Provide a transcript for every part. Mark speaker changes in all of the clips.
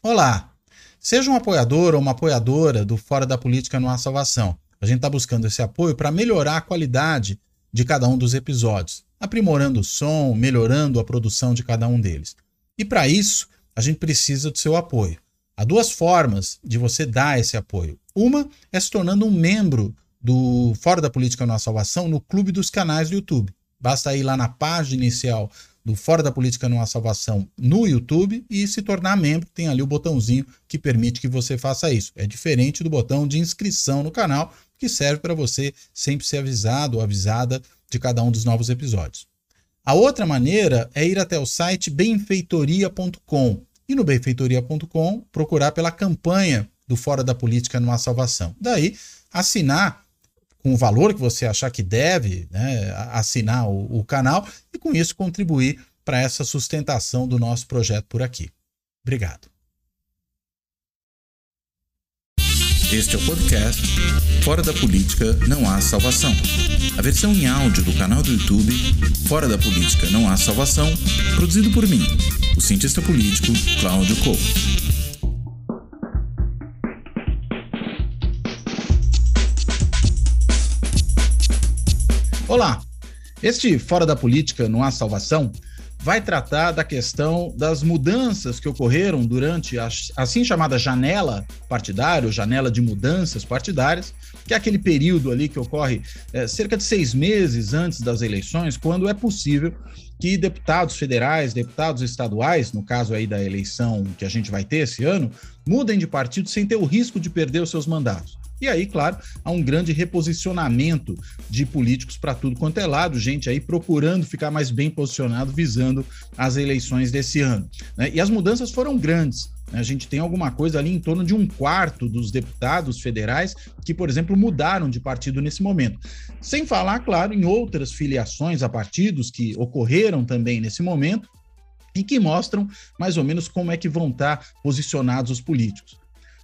Speaker 1: Olá! Seja um apoiador ou uma apoiadora do Fora da Política Não Há Salvação. A gente está buscando esse apoio para melhorar a qualidade de cada um dos episódios, aprimorando o som, melhorando a produção de cada um deles. E para isso, a gente precisa do seu apoio. Há duas formas de você dar esse apoio. Uma é se tornando um membro do Fora da Política Não Há Salvação no Clube dos Canais do YouTube. Basta ir lá na página inicial do Fora da Política Não Há Salvação no YouTube e se tornar membro. Tem ali o botãozinho que permite que você faça isso. É diferente do botão de inscrição no canal, que serve para você sempre ser avisado ou avisada de cada um dos novos episódios. A outra maneira é ir até o site benfeitoria.com e no benfeitoria.com procurar pela campanha do Fora da Política Não Há Salvação. Daí, assinar com o valor que você achar que deve né, assinar o, o canal e com isso contribuir para essa sustentação do nosso projeto por aqui. Obrigado.
Speaker 2: Este é o podcast Fora da Política Não Há Salvação. A versão em áudio do canal do YouTube Fora da Política Não Há Salvação, produzido por mim, o cientista político Cláudio Couto.
Speaker 1: Olá! Este Fora da Política Não Há Salvação vai tratar da questão das mudanças que ocorreram durante a assim chamada janela partidária, ou janela de mudanças partidárias, que é aquele período ali que ocorre é, cerca de seis meses antes das eleições, quando é possível que deputados federais, deputados estaduais, no caso aí da eleição que a gente vai ter esse ano, mudem de partido sem ter o risco de perder os seus mandatos. E aí, claro, há um grande reposicionamento de políticos para tudo quanto é lado, gente aí procurando ficar mais bem posicionado, visando as eleições desse ano. Né? E as mudanças foram grandes. Né? A gente tem alguma coisa ali em torno de um quarto dos deputados federais que, por exemplo, mudaram de partido nesse momento. Sem falar, claro, em outras filiações a partidos que ocorreram também nesse momento e que mostram mais ou menos como é que vão estar posicionados os políticos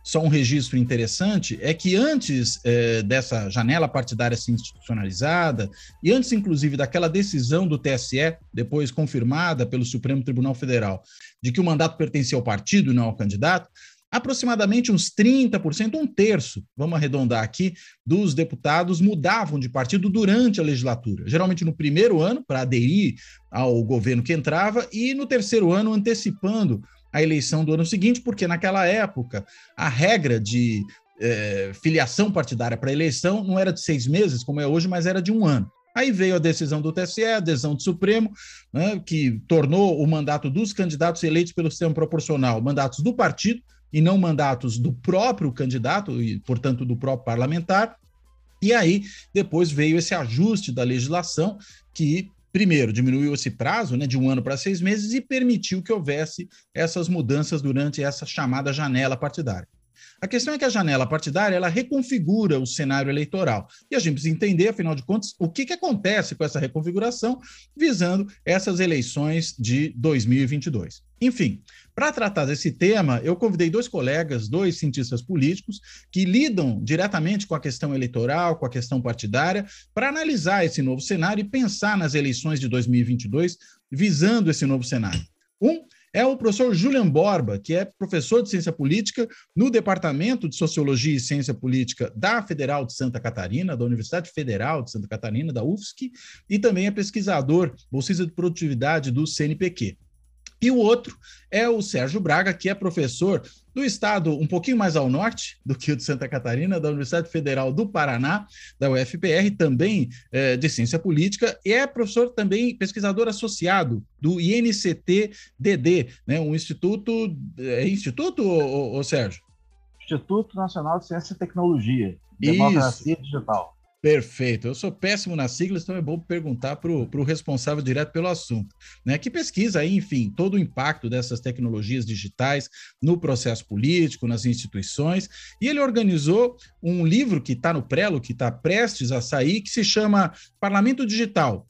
Speaker 1: só um registro interessante é que antes é, dessa janela partidária ser institucionalizada, e antes, inclusive, daquela decisão do TSE, depois confirmada pelo Supremo Tribunal Federal, de que o mandato pertencia ao partido e não ao candidato, aproximadamente uns 30%, um terço, vamos arredondar aqui, dos deputados mudavam de partido durante a legislatura. Geralmente no primeiro ano, para aderir ao governo que entrava, e no terceiro ano, antecipando a eleição do ano seguinte, porque naquela época a regra de é, filiação partidária para eleição não era de seis meses, como é hoje, mas era de um ano. Aí veio a decisão do TSE, a decisão do Supremo, né, que tornou o mandato dos candidatos eleitos pelo sistema proporcional mandatos do partido e não mandatos do próprio candidato e, portanto, do próprio parlamentar. E aí, depois veio esse ajuste da legislação que primeiro, diminuiu esse prazo né, de um ano para seis meses e permitiu que houvesse essas mudanças durante essa chamada janela partidária. A questão é que a janela partidária ela reconfigura o cenário eleitoral. E a gente precisa entender, afinal de contas, o que, que acontece com essa reconfiguração visando essas eleições de 2022. Enfim, para tratar desse tema, eu convidei dois colegas, dois cientistas políticos, que lidam diretamente com a questão eleitoral, com a questão partidária, para analisar esse novo cenário e pensar nas eleições de 2022 visando esse novo cenário. Um é o professor Julian Borba, que é professor de ciência política no Departamento de Sociologia e Ciência Política da Federal de Santa Catarina, da Universidade Federal de Santa Catarina, da UFSC, e também é pesquisador, bolsista de produtividade do CNPq. E o outro é o Sérgio Braga, que é professor do estado um pouquinho mais ao norte do que o de Santa Catarina, da Universidade Federal do Paraná, da UFPR, também é, de ciência política, e é professor também pesquisador associado do INCT-DD, né, um instituto. É instituto, ô, ô, Sérgio?
Speaker 3: Instituto Nacional de Ciência e Tecnologia, Democracia
Speaker 1: Isso.
Speaker 3: Digital.
Speaker 1: Perfeito. Eu sou péssimo nas siglas, então é bom perguntar para o responsável direto pelo assunto. Né? Que pesquisa aí, enfim, todo o impacto dessas tecnologias digitais no processo político, nas instituições. E ele organizou um livro que está no prelo, que está prestes a sair, que se chama Parlamento Digital.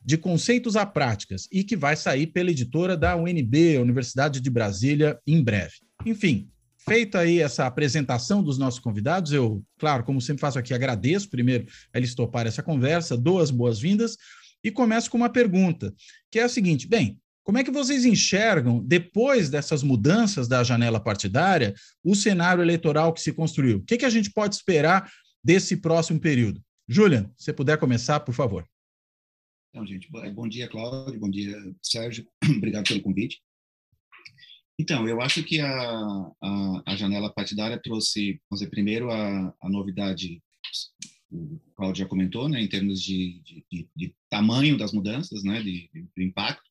Speaker 1: De conceitos a práticas, e que vai sair pela editora da UNB, Universidade de Brasília, em breve. Enfim, Feita aí essa apresentação dos nossos convidados, eu, claro, como sempre faço aqui, agradeço primeiro a eles toparem essa conversa, dou as boas-vindas e começo com uma pergunta, que é a seguinte: bem, Como é que vocês enxergam, depois dessas mudanças da janela partidária, o cenário eleitoral que se construiu? O que, que a gente pode esperar desse próximo período? Julian, se puder começar, por favor.
Speaker 4: Então, gente, bom dia, Cláudio, bom dia, Sérgio, obrigado pelo convite. Então, eu acho que a, a, a janela partidária trouxe, vamos dizer, primeiro a, a novidade, o Cláudio já comentou, né, em termos de, de, de, de tamanho das mudanças, né, de, de impacto.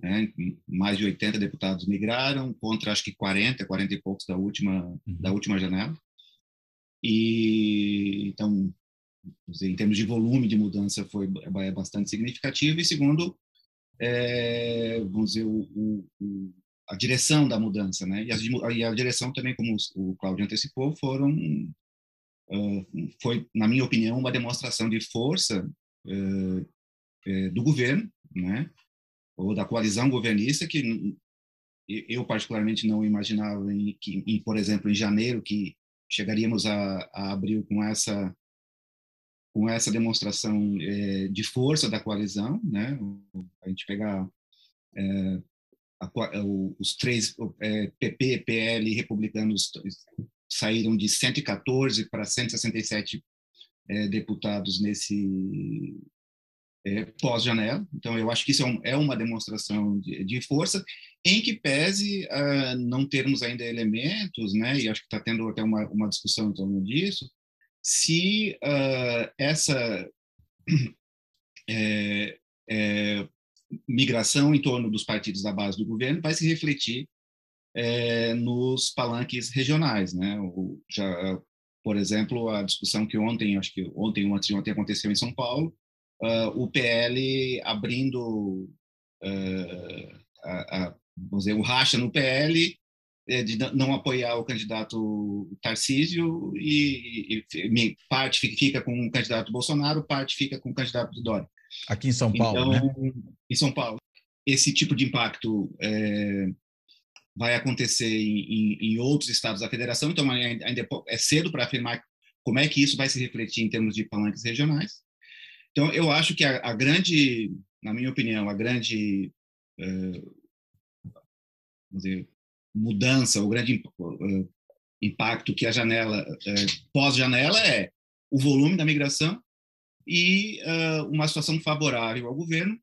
Speaker 4: Né, mais de 80 deputados migraram, contra acho que 40, 40 e poucos da última, uhum. da última janela. E, então, dizer, em termos de volume de mudança, foi é bastante significativo. E segundo, é, vamos dizer, o, o a direção da mudança, né? E e a direção também, como o Cláudio antecipou, foram uh, foi, na minha opinião, uma demonstração de força uh, uh, do governo, né? Ou da coalizão governista que eu particularmente não imaginava em, que, em, por exemplo, em janeiro que chegaríamos a, a abril com essa com essa demonstração de força da coalizão, né? A gente pegar os três é, PP, PL republicanos saíram de 114 para 167 é, deputados nesse é, pós-janela. Então, eu acho que isso é, um, é uma demonstração de, de, força, em que pese uh, não termos ainda elementos, né, e acho que está tendo até uma, uma discussão em torno disso, se uh, essa é, é, migração em torno dos partidos da base do governo vai se refletir é, nos palanques regionais, né? O, já, por exemplo, a discussão que ontem, acho que ontem ou antes de ontem aconteceu em São Paulo, uh, o PL abrindo uh, a, a, vamos dizer, o racha no PL é, de não apoiar o candidato Tarcísio e, e, e, parte fica com o candidato Bolsonaro, parte fica com o candidato Dória.
Speaker 1: Aqui em São Paulo,
Speaker 4: então, né? Em São Paulo. Esse tipo de impacto é, vai acontecer em, em, em, outros estados da federação, então ainda é cedo para afirmar como é que isso vai se refletir em termos de palanques regionais. Então, eu acho que a, a grande, na minha opinião, a grande é, dizer, mudança, o grande é, impacto que a janela, é, pós-janela, é o volume da migração e uh, uma situação favorável ao governo,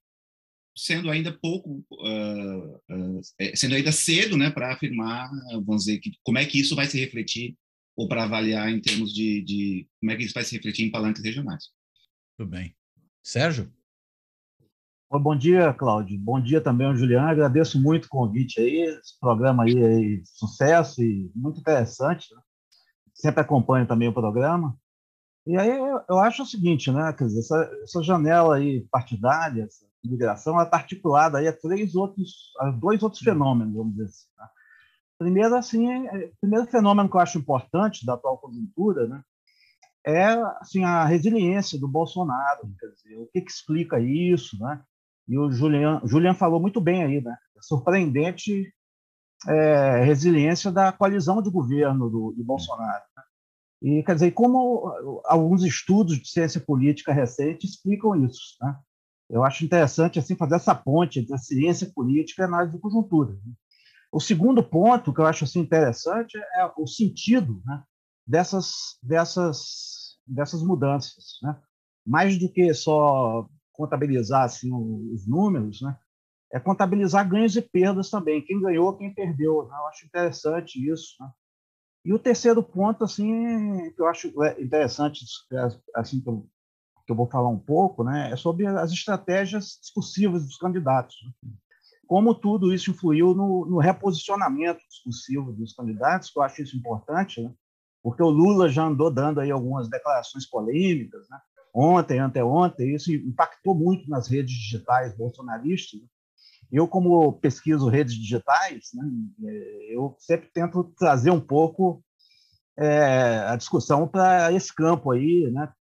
Speaker 4: sendo ainda pouco, uh, uh, sendo ainda cedo, né, para afirmar, vamos dizer, que, como é que isso vai se refletir ou para avaliar em termos de, de, como é que isso vai se refletir em palanques regionais.
Speaker 1: Tudo bem. Sérgio?
Speaker 3: Bom dia, Cláudio. Bom dia também ao Juliano. Agradeço muito o convite aí. Esse programa aí, aí sucesso e muito interessante. Né? Sempre acompanho também o programa. E aí eu acho o seguinte, né? Quer dizer, essa, essa janela aí partidária, essa migração, ela está articulada aí a três outros, a dois outros fenômenos, vamos dizer assim. Tá? Primeiro, assim, é, primeiro fenômeno que eu acho importante da atual conjuntura, né? É assim a resiliência do Bolsonaro, quer dizer, o que, que explica isso, né? E o Julian, Julian falou muito bem aí, né? A surpreendente é, resiliência da coalizão de governo do, do Bolsonaro. E, quer dizer, como alguns estudos de ciência política recentes explicam isso, né? Eu acho interessante assim fazer essa ponte entre a ciência política e análise de conjuntura. Né? O segundo ponto que eu acho assim interessante é o sentido né, dessas dessas dessas mudanças, né? Mais do que só contabilizar assim os números, né? É contabilizar ganhos e perdas também, quem ganhou, quem perdeu. Né? Eu acho interessante isso. Né? E o terceiro ponto, assim, que eu acho é interessante, assim, que eu, que eu vou falar um pouco, né, é sobre as estratégias discursivas dos candidatos. Né? Como tudo isso influiu no, no, reposicionamento discursivo dos candidatos, que eu acho isso importante, né? porque o Lula já andou dando aí algumas declarações polêmicas, né? ontem, anteontem, isso impactou muito nas redes digitais bolsonaristas, né? Eu, como pesquiso redes digitais, né, é, eu sempre tento trazer um pouco é, a discussão para esse campo aí, né,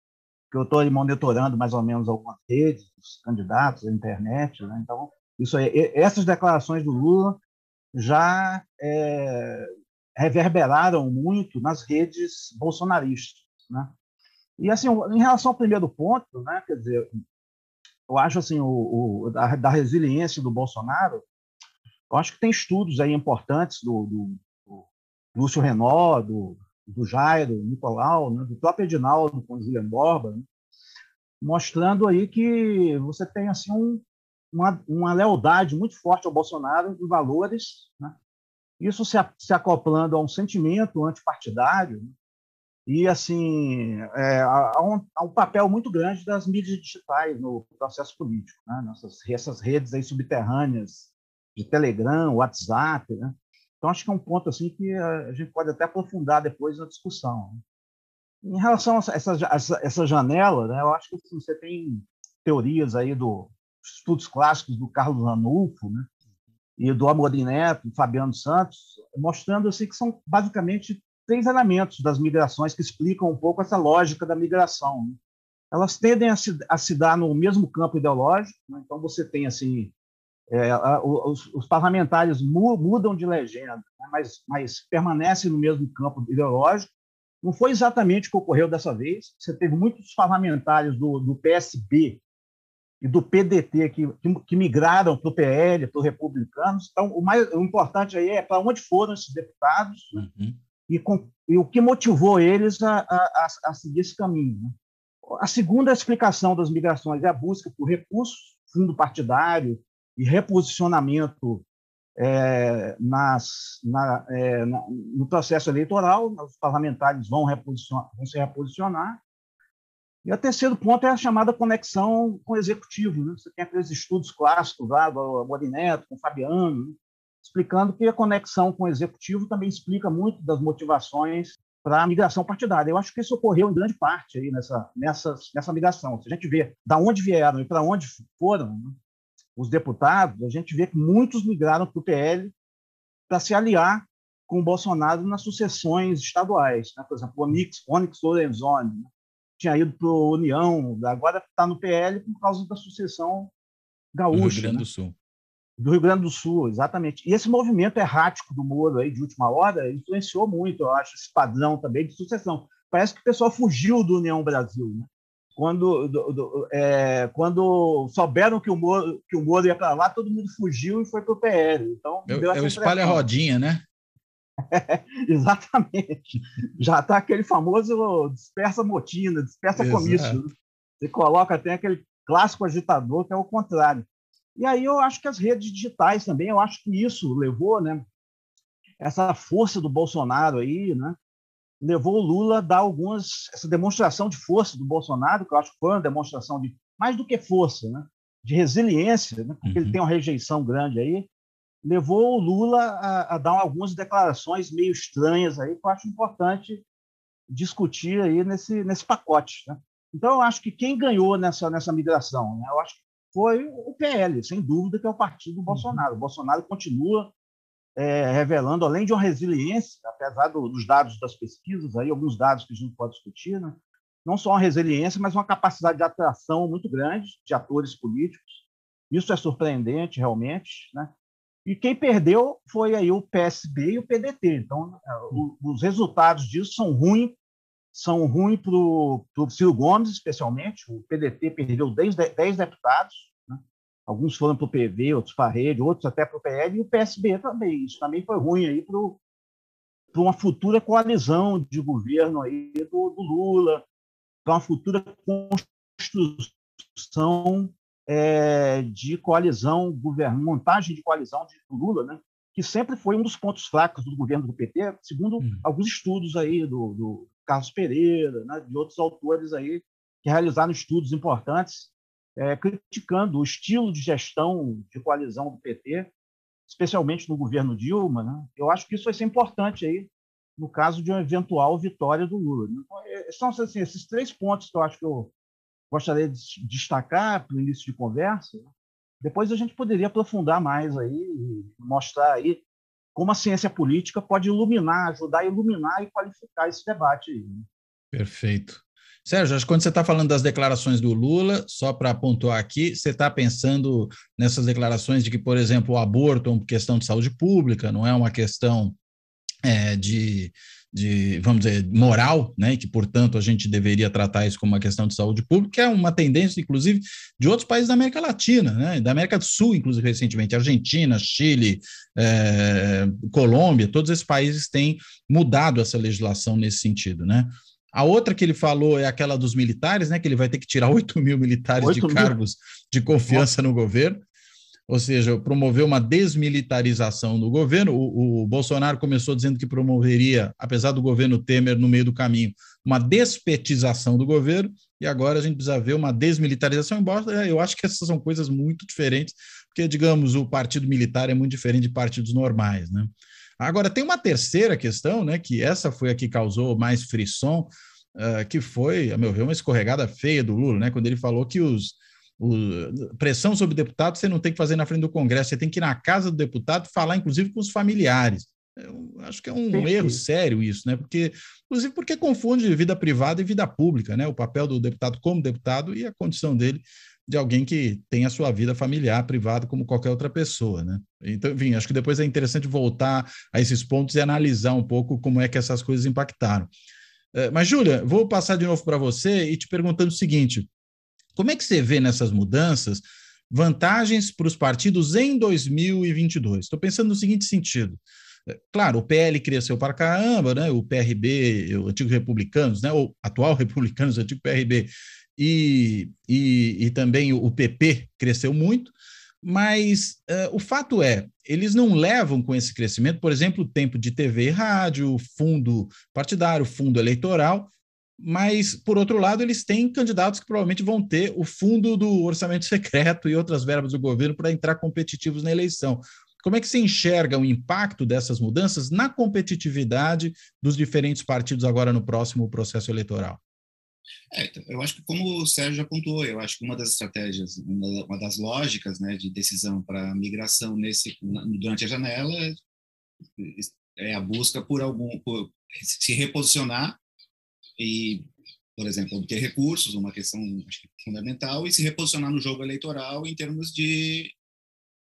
Speaker 3: que eu estou monitorando mais ou menos algumas redes, os candidatos, a internet. Né, então, isso aí, essas declarações do Lula já é, reverberaram muito nas redes bolsonaristas. Né? E, assim, em relação ao primeiro ponto, né, quer dizer, eu acho assim, o, o da, da, resiliência do Bolsonaro, eu acho que tem estudos aí importantes do, do, do Lúcio Renó, do, do Jairo, Nicolau, né, do próprio Edinaldo com Julian Borba, né, mostrando aí que você tem assim um, uma, uma lealdade muito forte ao Bolsonaro em valores, né, isso se, se acoplando a um sentimento antipartidário, né, e assim é, há, um, há, um, papel muito grande das mídias digitais no processo político, né? Nessas, essas redes aí subterrâneas de Telegram, WhatsApp, né? Então acho que é um ponto assim que a gente pode até aprofundar depois na discussão. Em relação a essa, essa, essa janela, né? Eu acho que assim, você tem teorias aí do estudos clássicos do Carlos Anulfo, né? E do Amorim Neto, Fabiano Santos, mostrando assim que são basicamente três elementos das migrações que explicam um pouco essa lógica da migração. Né? Elas tendem a se, a se, dar no mesmo campo ideológico, né? então você tem assim é, os, os, parlamentares mudam de legenda, né? mas, mas permanecem no mesmo campo ideológico. Não foi exatamente o que ocorreu dessa vez. Você teve muitos parlamentares do, do PSB e do PDT que, que, que migraram para o PL, para os republicanos. Então, o mais o importante aí é para onde foram esses deputados. Né? Uhum e, com, e o que motivou eles a, a, a seguir esse caminho. Né? A segunda explicação das migrações é a busca por recursos, fundo partidário e reposicionamento é, nas, na, é, na, no processo eleitoral, os parlamentares vão, vão se reposicionar. E o terceiro ponto é a chamada conexão com o executivo. Né? Você tem aqueles estudos clássicos lá do Morineto, com o Fabiano, né? Explicando que a conexão com o executivo também explica muito das motivações para a migração partidária. Eu acho que isso ocorreu em grande parte aí nessa, nessa, nessa migração. Se a gente vê da onde vieram e para onde foram né, os deputados, a gente vê que muitos migraram para o PL para se aliar com o Bolsonaro nas sucessões estaduais. Né? Por exemplo, o Onyx, Onyx Lorenzoni né? tinha ido para a União, agora está no PL por causa da sucessão gaúcha. Do
Speaker 1: Rio Grande
Speaker 3: do
Speaker 1: né? Sul
Speaker 3: do Rio Grande do Sul, exatamente. E esse movimento errático do Moro aí de última hora influenciou muito, eu acho, esse padrão também de sucessão. Parece que o pessoal fugiu do União Brasil, né? Quando, do, do, é, quando souberam que o, Moro, que o Moro ia para lá, todo mundo fugiu e foi para o PL. Então,
Speaker 1: eu, eu espalho a rodinha, né?
Speaker 3: É, exatamente. Já está aquele famoso dispersa motina, dispersa Exato. comício. Né? Você coloca até aquele clássico agitador, que é o contrário. E aí eu acho que as redes digitais também, eu acho que isso levou, né, essa força do Bolsonaro aí, né, levou o Lula a dar algumas essa demonstração de força do Bolsonaro, que eu acho que foi uma demonstração de mais do que força, né, de resiliência, né, porque uhum. ele tem uma rejeição grande aí, levou o Lula a, a, dar algumas declarações meio estranhas aí, que eu acho importante discutir aí nesse nesse pacote, né? Então eu acho que quem ganhou nessa nessa migração, né? Eu acho que foi o PL, sem dúvida, que é o partido do uhum. Bolsonaro. O Bolsonaro continua é, revelando, além de uma resiliência, apesar do, dos dados das pesquisas, aí, alguns dados que a gente pode discutir, né? não só uma resiliência, mas uma capacidade de atração muito grande de atores políticos. Isso é surpreendente, realmente. Né? E quem perdeu foi aí o PSB e o PDT. Então, é, os resultados disso são ruins são ruins para o Ciro Gomes, especialmente. O PDT perdeu 10, 10 deputados, né? alguns foram para o PV, outros para a rede, outros até para o PL, e o PSB também. Isso também foi ruim para uma futura coalizão de governo aí do, do Lula, para uma futura construção é, de coalizão, governo, montagem de coalizão de Lula, né? que sempre foi um dos pontos fracos do governo do PT, segundo hum. alguns estudos aí do, do Carlos Pereira, né, de outros autores aí que realizaram estudos importantes é, criticando o estilo de gestão de coalizão do PT, especialmente no governo Dilma. Né? Eu acho que isso vai ser importante aí no caso de uma eventual vitória do Lula. Né? Então, é, são assim, esses três pontos que eu acho que eu gostaria de destacar para o início de conversa. Depois a gente poderia aprofundar mais aí mostrar aí como a ciência política pode iluminar, ajudar a iluminar e qualificar esse debate. Né?
Speaker 1: Perfeito. Sérgio, acho que quando você está falando das declarações do Lula, só para pontuar aqui, você está pensando nessas declarações de que, por exemplo, o aborto é uma questão de saúde pública, não é uma questão é, de, de, vamos dizer, moral, né, que, portanto, a gente deveria tratar isso como uma questão de saúde pública, que é uma tendência, inclusive, de outros países da América Latina, né, da América do Sul, inclusive, recentemente, Argentina, Chile, é, Colômbia, todos esses países têm mudado essa legislação nesse sentido, né. A outra que ele falou é aquela dos militares, né, que ele vai ter que tirar 8 mil militares 8 de mil? cargos de confiança no governo ou seja, promoveu uma desmilitarização do governo. O, o, Bolsonaro começou dizendo que promoveria, apesar do governo Temer no meio do caminho, uma despetização do governo, e agora a gente precisa ver uma desmilitarização, embora eu acho que essas são coisas muito diferentes, porque, digamos, o partido militar é muito diferente de partidos normais, né? Agora, tem uma terceira questão, né, que essa foi a que causou mais frisson, uh, que foi, a meu ver, uma escorregada feia do Lula, né, quando ele falou que os o, pressão sobre o deputado você não tem que fazer na frente do Congresso, você tem que ir na casa do deputado falar, inclusive, com os familiares. Eu acho que é um erro sério isso, né? Porque, inclusive, porque confunde vida privada e vida pública, né? O papel do deputado como deputado e a condição dele de alguém que tem a sua vida familiar, privada, como qualquer outra pessoa, né? Então, enfim, acho que depois é interessante voltar a esses pontos e analisar um pouco como é que essas coisas impactaram. Eh, mas, Júlia, vou passar de novo para você e te perguntando o seguinte: como é que você vê nessas mudanças vantagens para os partidos em 2022? Estou pensando no seguinte sentido. É, claro, o PL cresceu para caramba, né? o PRB, o antigo Republicanos, né? o atual Republicanos, o antigo PRB, e, e, e também o PP cresceu muito, mas uh, o fato é, eles não levam com esse crescimento, por exemplo, o tempo de TV e rádio, fundo partidário, fundo eleitoral, mas, por outro lado, eles têm candidatos que provavelmente vão ter o fundo do orçamento secreto e outras verbas do governo para entrar competitivos na eleição. Como é que se enxerga o impacto dessas mudanças na competitividade dos diferentes partidos agora no próximo processo eleitoral?
Speaker 4: É, então, eu acho que, como o Sérgio já pontuou, eu acho que uma das estratégias, uma das lógicas né, de decisão para migração nesse, durante a janela é a busca por algum, por se reposicionar e, por exemplo, obter recursos, uma questão fundamental, e se reposicionar no jogo eleitoral em termos de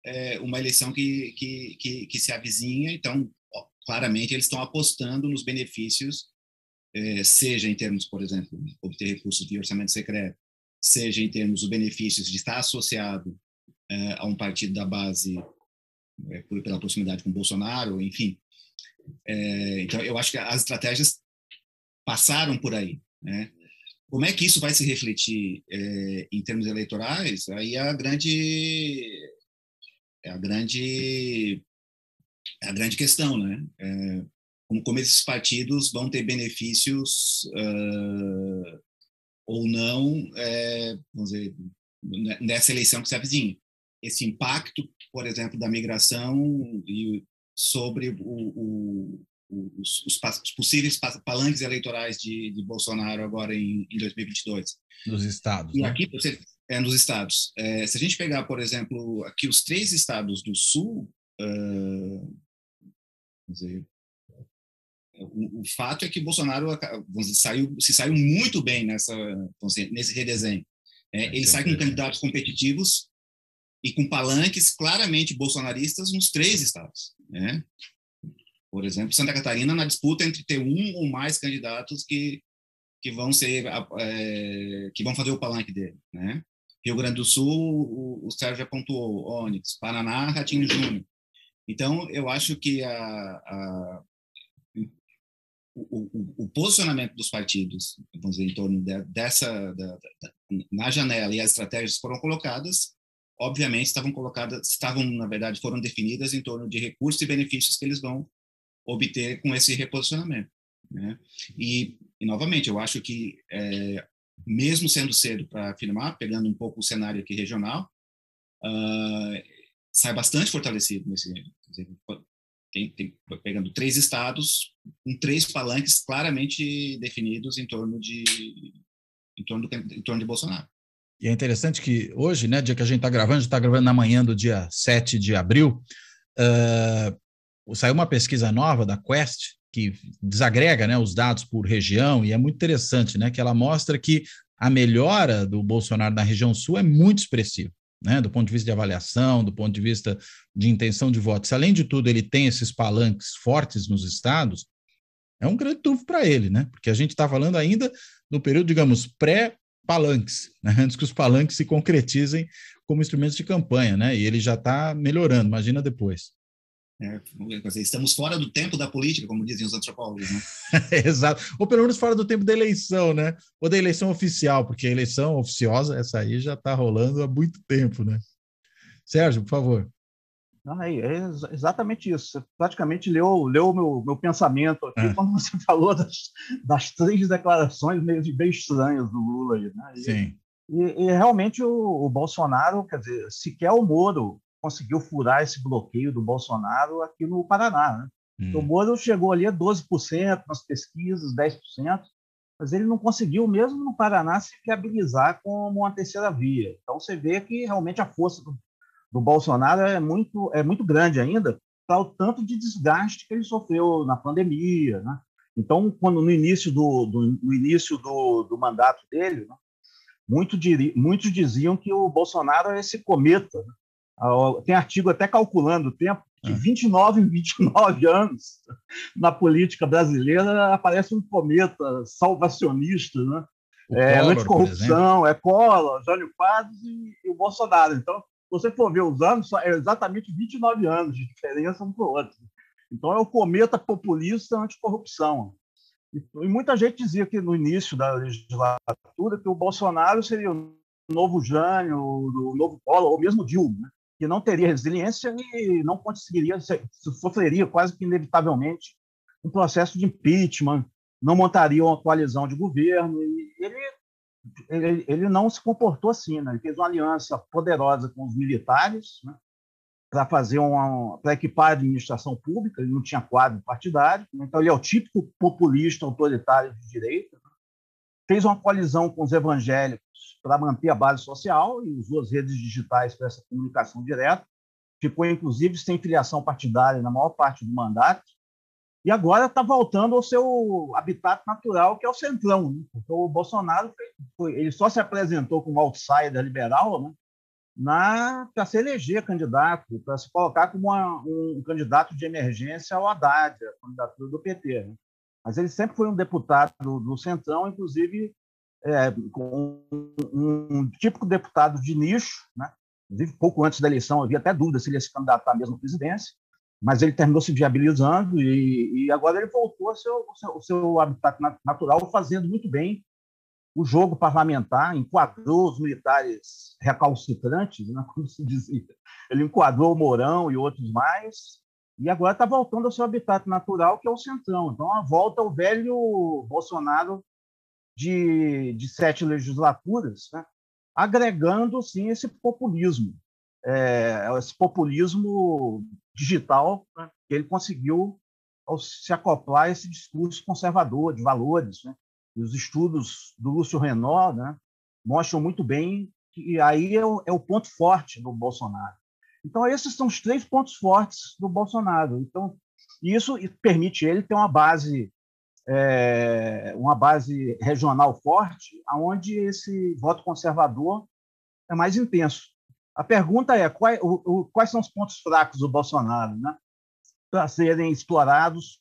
Speaker 4: é, uma eleição que, que, que, que, se avizinha. Então, ó, claramente, eles estão apostando nos benefícios, é, seja em termos, por exemplo, obter recursos de orçamento secreto, seja em termos dos benefícios de estar associado é, a um partido da base é, por, pela proximidade com Bolsonaro, enfim. É, então, eu acho que as estratégias passaram por aí, né? Como é que isso vai se refletir é, em termos eleitorais? Aí é a grande é a grande é a grande questão, né? É, como, como esses partidos vão ter benefícios uh, ou não, vamos dizer, nessa eleição que se avizinha. Esse impacto, por exemplo, da migração e sobre o, o, os, os, os, possíveis palanques eleitorais de, de Bolsonaro agora em, em 2022.
Speaker 1: Nos estados.
Speaker 4: E
Speaker 1: né?
Speaker 4: aqui, você, é, nos estados. É, se a gente pegar, por exemplo, aqui os três estados do Sul, uh, dizer, o, o, fato é que Bolsonaro dizer, saiu, se saiu muito bem nessa, dizer, nesse redesenho. É, ele sai com candidatos competitivos e com palanques claramente bolsonaristas nos três estados. Né? Por exemplo, Santa Catarina na disputa entre ter um ou mais candidatos que que vão ser é, que vão fazer o palanque dele, né? Rio Grande do Sul, o, o Sérgio apontou Onyx, Paraná, Ratinho Júnior. Então, eu acho que a, a o, o, o, posicionamento dos partidos, vamos dizer, em torno de, dessa, da, da, na janela e as estratégias foram colocadas, obviamente estavam colocadas, estavam, na verdade, foram definidas em torno de recursos e benefícios que eles vão obter com esse reposicionamento. Né? E, e, novamente, eu acho que, é, mesmo sendo cedo para afirmar, pegando um pouco o cenário aqui regional, uh, sai bastante fortalecido nesse. Tem, tem, pegando três estados, com três palanques claramente definidos em torno de, em torno, do, em torno de Bolsonaro.
Speaker 1: E é interessante que hoje, né, dia que a gente está gravando, a gente está gravando na manhã do dia 7 de abril, uh, saiu uma pesquisa nova da Quest que desagrega né, os dados por região e é muito interessante, né? Que ela mostra que a melhora do Bolsonaro na região sul é muito expressiva. né, do ponto de vista de avaliação, do ponto de vista de intenção de voto, se além de tudo ele tem esses palanques fortes nos estados, é um grande trunfo para ele, né? Porque a gente está falando ainda no período, digamos, pré-palanques, né? antes que os palanques se concretizem como instrumentos de campanha, né? E ele já está melhorando, imagina depois.
Speaker 5: É, estamos fora do tempo da política, como dizem os antropólogos, né?
Speaker 1: Exato. Ou pelo menos fora do tempo da eleição, né? Ou da eleição oficial, porque a eleição oficiosa, essa aí já está rolando há muito tempo, né? Sérgio, por favor.
Speaker 3: é exatamente isso. Você praticamente leu, leu meu, meu pensamento aqui é. quando você falou das, das três declarações meio, bem estranhas do Lula. Né? E,
Speaker 1: Sim.
Speaker 3: E, e realmente o, o, Bolsonaro, quer dizer, sequer o Moro conseguiu furar esse bloqueio do Bolsonaro aqui no Paraná. Né? Hum. O Moro chegou ali a 12% nas pesquisas, 10%, mas ele não conseguiu, mesmo no Paraná, se viabilizar como uma terceira via. Então você vê que realmente a força do, do Bolsonaro é muito, é muito grande ainda, para o tanto de desgaste que ele sofreu na pandemia. Né? Então, quando no início do, do no início do, do mandato dele, né, muito diri, muitos diziam que o Bolsonaro é esse cometa. Né? Tem artigo até calculando o tempo, que 29 em 29 anos na política brasileira aparece um cometa salvacionista, né? é, Collor, anticorrupção, é Collor, Jânio Quadros e, e, o Bolsonaro. Então, se você for ver os anos, é exatamente 29 anos de diferença um para o outro. Então, é o cometa populista anticorrupção. E, e muita gente dizia que no início da legislatura que o Bolsonaro seria o novo Jânio, o novo Collor, ou mesmo Dilma, né? Que não teria resiliência e não conseguiria, sofreria quase que inevitavelmente um processo de impeachment, não montaria uma coalizão de governo. E ele, ele, ele não se comportou assim, né? ele fez uma aliança poderosa com os militares né? para fazer uma para equipar a administração pública, ele não tinha quadro partidário, então ele é o típico populista autoritário de direita. Fez uma coalizão com os evangélicos para manter a base social e usou as redes digitais para essa comunicação direta. Ficou, inclusive, sem filiação partidária na maior parte do mandato. E agora está voltando ao seu habitat natural, que é o centrão. Né? Porque o Bolsonaro foi, ele só se apresentou como outsider liberal né? para se eleger candidato, para se colocar como uma, um candidato de emergência ao Haddad, a candidatura do PT. Né? Mas ele sempre foi um deputado do, Centrão, inclusive é, um, um típico deputado de nicho, né? Inclusive, pouco antes da eleição, havia até dúvida se ele ia se candidatar mesmo à presidência, mas ele terminou se viabilizando e, e agora ele voltou ao seu, seu, seu habitat natural, fazendo muito bem o jogo parlamentar, enquadrou os militares recalcitrantes, né, como se dizia. Ele enquadrou o Mourão e outros mais, e agora está voltando ao seu habitat natural, que é o centrão. Então, a volta ao velho Bolsonaro de, de sete legislaturas, né? agregando sim esse populismo, é, esse populismo digital né? que ele conseguiu se acoplar a esse discurso conservador de valores. Né? E os estudos do Lúcio Renault né? mostram muito bem que aí é o, é o ponto forte do Bolsonaro. Então, esses são os três pontos fortes do Bolsonaro. Então, isso permite ele ter uma base é, uma base regional forte, aonde esse voto conservador é mais intenso. A pergunta é quais, o, o, quais são os pontos fracos do Bolsonaro, né, para serem explorados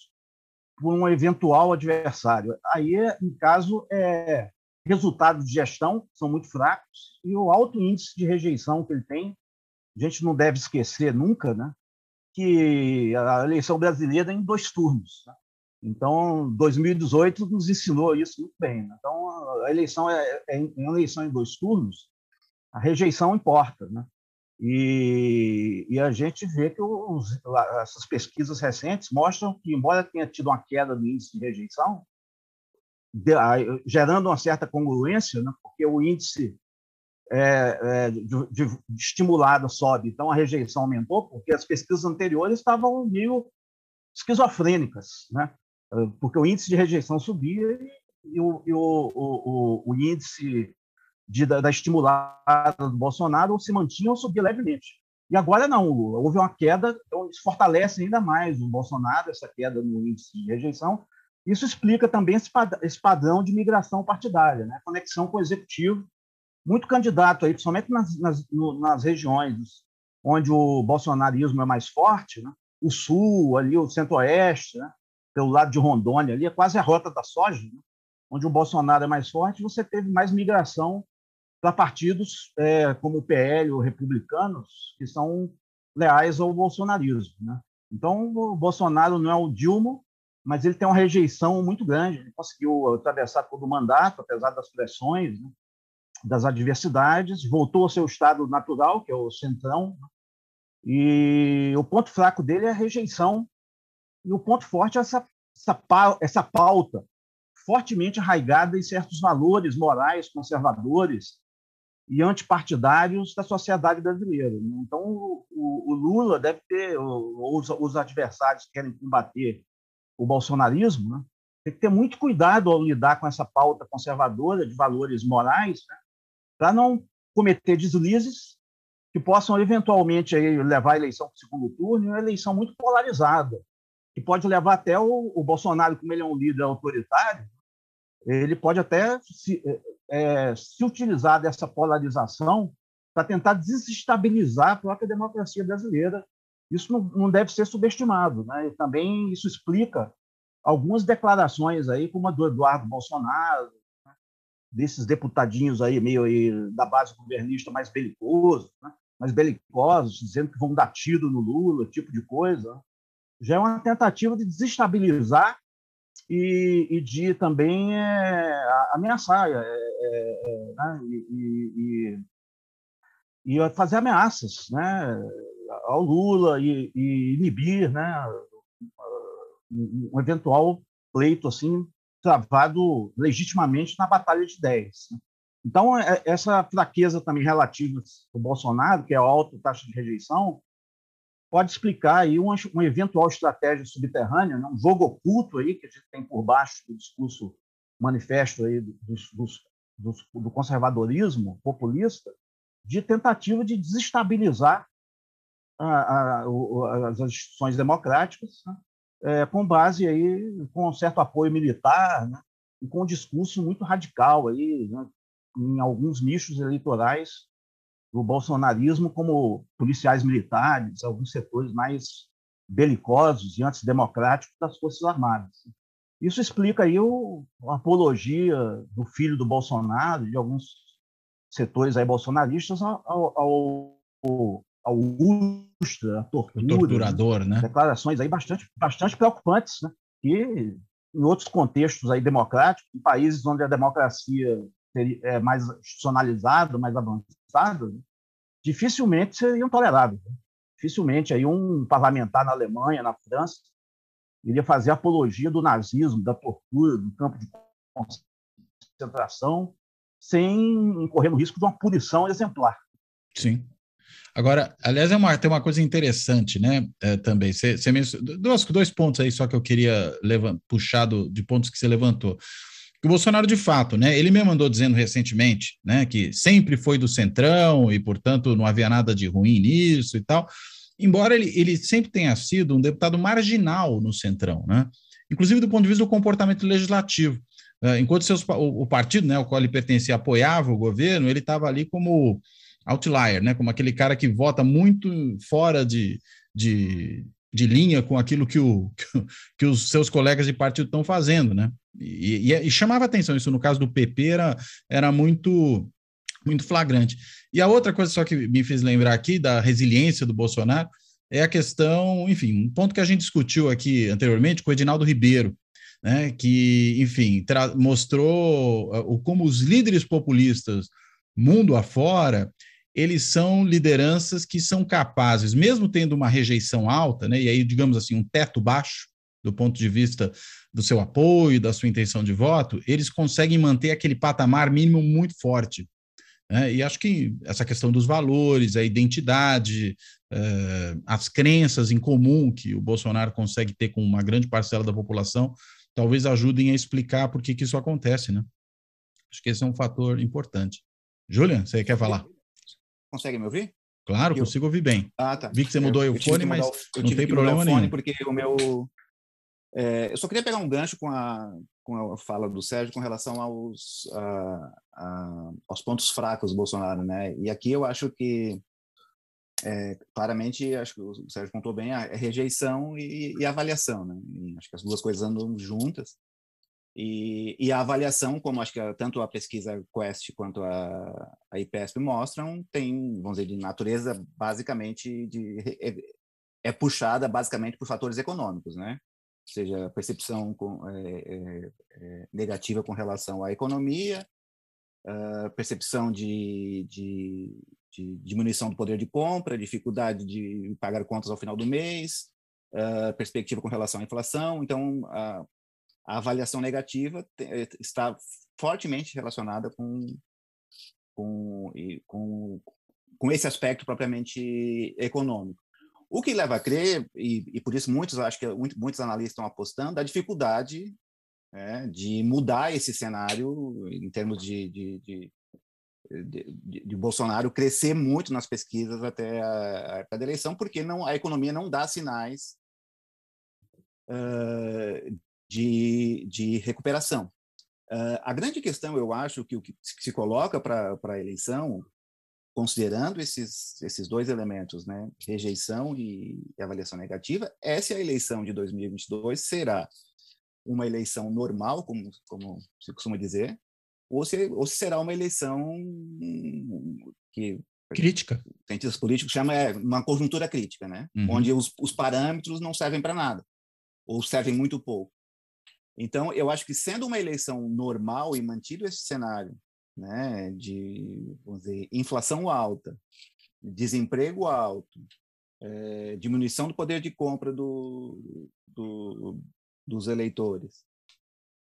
Speaker 3: por um eventual adversário. Aí, em caso, é resultados de gestão são muito fracos e o alto índice de rejeição que ele tem. A gente não deve esquecer nunca, né, que a eleição brasileira é em dois turnos. Né? Então, 2018 nos ensinou isso muito bem. Né? Então, a eleição é, é, é uma eleição em dois turnos, a rejeição importa, né? E, e a gente vê que os, essas pesquisas recentes mostram que, embora tenha tido uma queda no índice de rejeição, de, gerando uma certa congruência, né? porque o índice é, é, de, de, estimulado sobe, então a rejeição aumentou, porque as pesquisas anteriores estavam meio esquizofrênicas, né? porque o índice de rejeição subia e o, e o, o, o índice de, da, da, estimulada do Bolsonaro se mantinha ou subia levemente. E agora não, houve uma queda, então isso fortalece ainda mais o Bolsonaro, essa queda no índice de rejeição. Isso explica também esse padrão de migração partidária, né? conexão com o executivo, muito candidato aí, principalmente nas, nas, no, nas regiões onde o bolsonarismo é mais forte, né? o sul, ali o centro-oeste, né? pelo lado de Rondônia, ali é quase a rota da soja, né? onde o Bolsonaro é mais forte, você teve mais migração para partidos é, como o PL ou republicanos, que são leais ao bolsonarismo. Né? Então, o Bolsonaro não é o Dilma, mas ele tem uma rejeição muito grande. Ele conseguiu atravessar todo o mandato, apesar das pressões, né? Das adversidades, voltou ao seu estado natural, que é o centrão, e o ponto fraco dele é a rejeição, e o ponto forte é essa, essa, essa pauta fortemente arraigada em certos valores morais conservadores e antipartidários da sociedade brasileira. Né? Então, o, o Lula deve ter, os, os, adversários que querem combater o bolsonarismo, né? tem que ter muito cuidado ao lidar com essa pauta conservadora de valores morais, né? Para não cometer deslizes que possam eventualmente aí, levar a eleição para o segundo turno, uma eleição muito polarizada, que pode levar até o, o Bolsonaro, como ele é um líder autoritário, ele pode até se, é, se utilizar dessa polarização para tentar desestabilizar a própria democracia brasileira. Isso não, não deve ser subestimado. Né? E também isso explica algumas declarações aí, como a do Eduardo Bolsonaro? Desses deputadinhos aí meio aí da base governista mais belicoso, né? mais belicosos, dizendo que vão dar tiro no Lula, tipo de coisa. Já é uma tentativa de desestabilizar e, e de também é, ameaçar é, é, né? e, e, e, fazer ameaças né? ao Lula e, e inibir né? um eventual pleito assim travado legitimamente na batalha de ideias. Né. Então, é, essa fraqueza também relativa ao Bolsonaro, que é a alta taxa de rejeição, pode explicar aí uma, uma eventual estratégia subterrânea, né? um jogo oculto aí que a gente tem por baixo do discurso manifesto aí dos, dos, dos, do conservadorismo populista, de tentativa de desestabilizar a, a, as instituições democráticas, né? É, com base aí com um certo apoio militar, né? e com um discurso muito radical aí, né? em alguns nichos eleitorais do bolsonarismo como policiais militares, alguns setores mais belicosos e antidemocráticos das Forças Armadas. Isso explica aí o, a apologia do filho do Bolsonaro, de alguns setores aí bolsonaristas, ao, ao, ao Ustra, a tortura.
Speaker 1: O torturador, né?
Speaker 3: Declarações aí bastante, bastante preocupantes, né? Que em outros contextos aí democráticos, em países onde a democracia é mais institucionalizada, mais avançada, né? dificilmente seriam toleráveis. Né? Dificilmente aí um parlamentar na Alemanha, na França, iria fazer apologia do nazismo, da tortura, do campo de concentração, sem correr o risco de uma punição exemplar.
Speaker 1: Sim. Agora, aliás, é uma, tem uma coisa interessante, né? É, também. Você, dois, dois pontos aí só que eu queria puxar do, de pontos que você levantou que o Bolsonaro, de fato, né, ele me mandou dizendo recentemente, né, que sempre foi do centrão e, portanto, não havia nada de ruim nisso e tal, embora ele, ele sempre tenha sido um deputado marginal no centrão, né, inclusive do ponto de vista do comportamento legislativo. Uh, enquanto seus, o, o, partido, né, ao qual ele pertencia, apoiava o governo, ele estava ali como outlier, né, como aquele cara que vota muito fora de, de, de linha com aquilo que, o, que, os seus colegas de partido estão fazendo, né? E, e, e, chamava atenção, isso no caso do PP era, era muito, muito flagrante. E a outra coisa só que me fez lembrar aqui da resiliência do Bolsonaro é a questão, enfim, um ponto que a gente discutiu aqui anteriormente com o Edinaldo Ribeiro, né, que, enfim, mostrou uh, o, como os líderes populistas mundo afora eles são lideranças que são capazes, mesmo tendo uma rejeição alta, né, e aí, digamos assim, um teto baixo do ponto de vista do seu apoio, da sua intenção de voto, eles conseguem manter aquele patamar mínimo muito forte. Né? E acho que essa questão dos valores, a identidade, eh, as crenças em comum que o Bolsonaro consegue ter com uma grande parcela da população, talvez ajudem a explicar por que, que isso acontece, né? Acho que esse é um fator importante. Julian, você quer falar?
Speaker 4: Consegue me ouvir?
Speaker 1: Claro, eu... consigo ouvir bem.
Speaker 4: Ah, tá.
Speaker 1: Vi que você mudou eu, o fone, mas o... não tem problema nenhum.
Speaker 4: porque o meu É, eu só queria pegar um gancho com a, com a fala do Sérgio com relação aos, a, a, aos pontos fracos do Bolsonaro, né? E aqui eu acho que é, claramente, acho que o Sérgio contou bem, a rejeição e, e avaliação, né? E acho que as duas coisas andam juntas. E, e, a avaliação, como acho que a, tanto a pesquisa Quest quanto a, a IPESP mostram, tem, vamos dizer, de natureza basicamente de, é, é puxada basicamente por fatores econômicos, né? Ou seja, percepção com, é, é, é, negativa com relação à economia, uh, percepção de, de, de, diminuição do poder de compra, dificuldade de pagar contas ao final do mês, uh, perspectiva com relação à inflação. Então, a, a avaliação negativa te, está fortemente relacionada com, com, com, com esse aspecto propriamente econômico. O que leva a crer, e, e por isso muitos, acho que muitos analistas estão apostando, a dificuldade né, de mudar esse cenário em termos de, de, de, de, de Bolsonaro crescer muito nas pesquisas até a, a época da eleição, porque não, a economia não dá sinais uh, de, de recuperação. Uh, a grande questão, eu acho, que o que se coloca para a eleição, considerando esses, esses dois elementos, né, rejeição e, e avaliação negativa, é se a eleição de 2022 será uma eleição normal, como, como se costuma dizer, ou se, ou se será uma eleição que
Speaker 1: crítica.
Speaker 4: Cientistas políticos chamam é uma conjuntura crítica, né? Uhum. Onde os, os parâmetros não servem para nada ou servem muito pouco. Então, eu acho que sendo uma eleição normal e mantido esse cenário, né, de vamos dizer, inflação alta, desemprego alto, é, diminuição do poder de compra do, do, dos eleitores.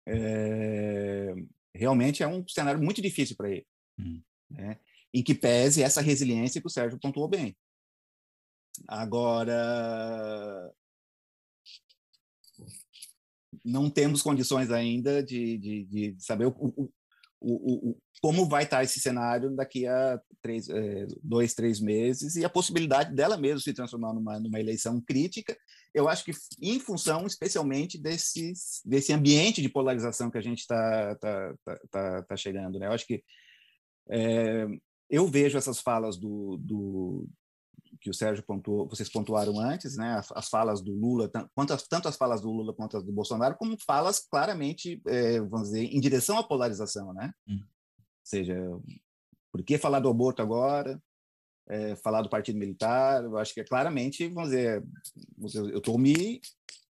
Speaker 4: É, realmente é um cenário muito difícil para ele. Hum. Né? Em que pese essa resiliência que o Sérgio pontuou bem. Agora, não temos condições ainda de, de, de saber o, o, o, o, como vai estar esse cenário daqui a três, é, dois, três meses e a possibilidade dela mesmo se transformar numa, numa eleição crítica. Eu acho que em função, especialmente, desse, desse ambiente de polarização que a gente está tá, tá, tá, tá, chegando. Né? Eu acho que é, eu vejo essas falas do, do, que o Sérgio pontuou, vocês pontuaram antes, né, as, as falas do Lula, tanto as, tanto as falas do Lula quanto as do Bolsonaro, como falas claramente, é, vamos dizer, em direção à polarização, né? Hum. Ou seja, por que falar do aborto agora? É, falar do partido militar? Eu acho que é claramente, vamos dizer, eu estou me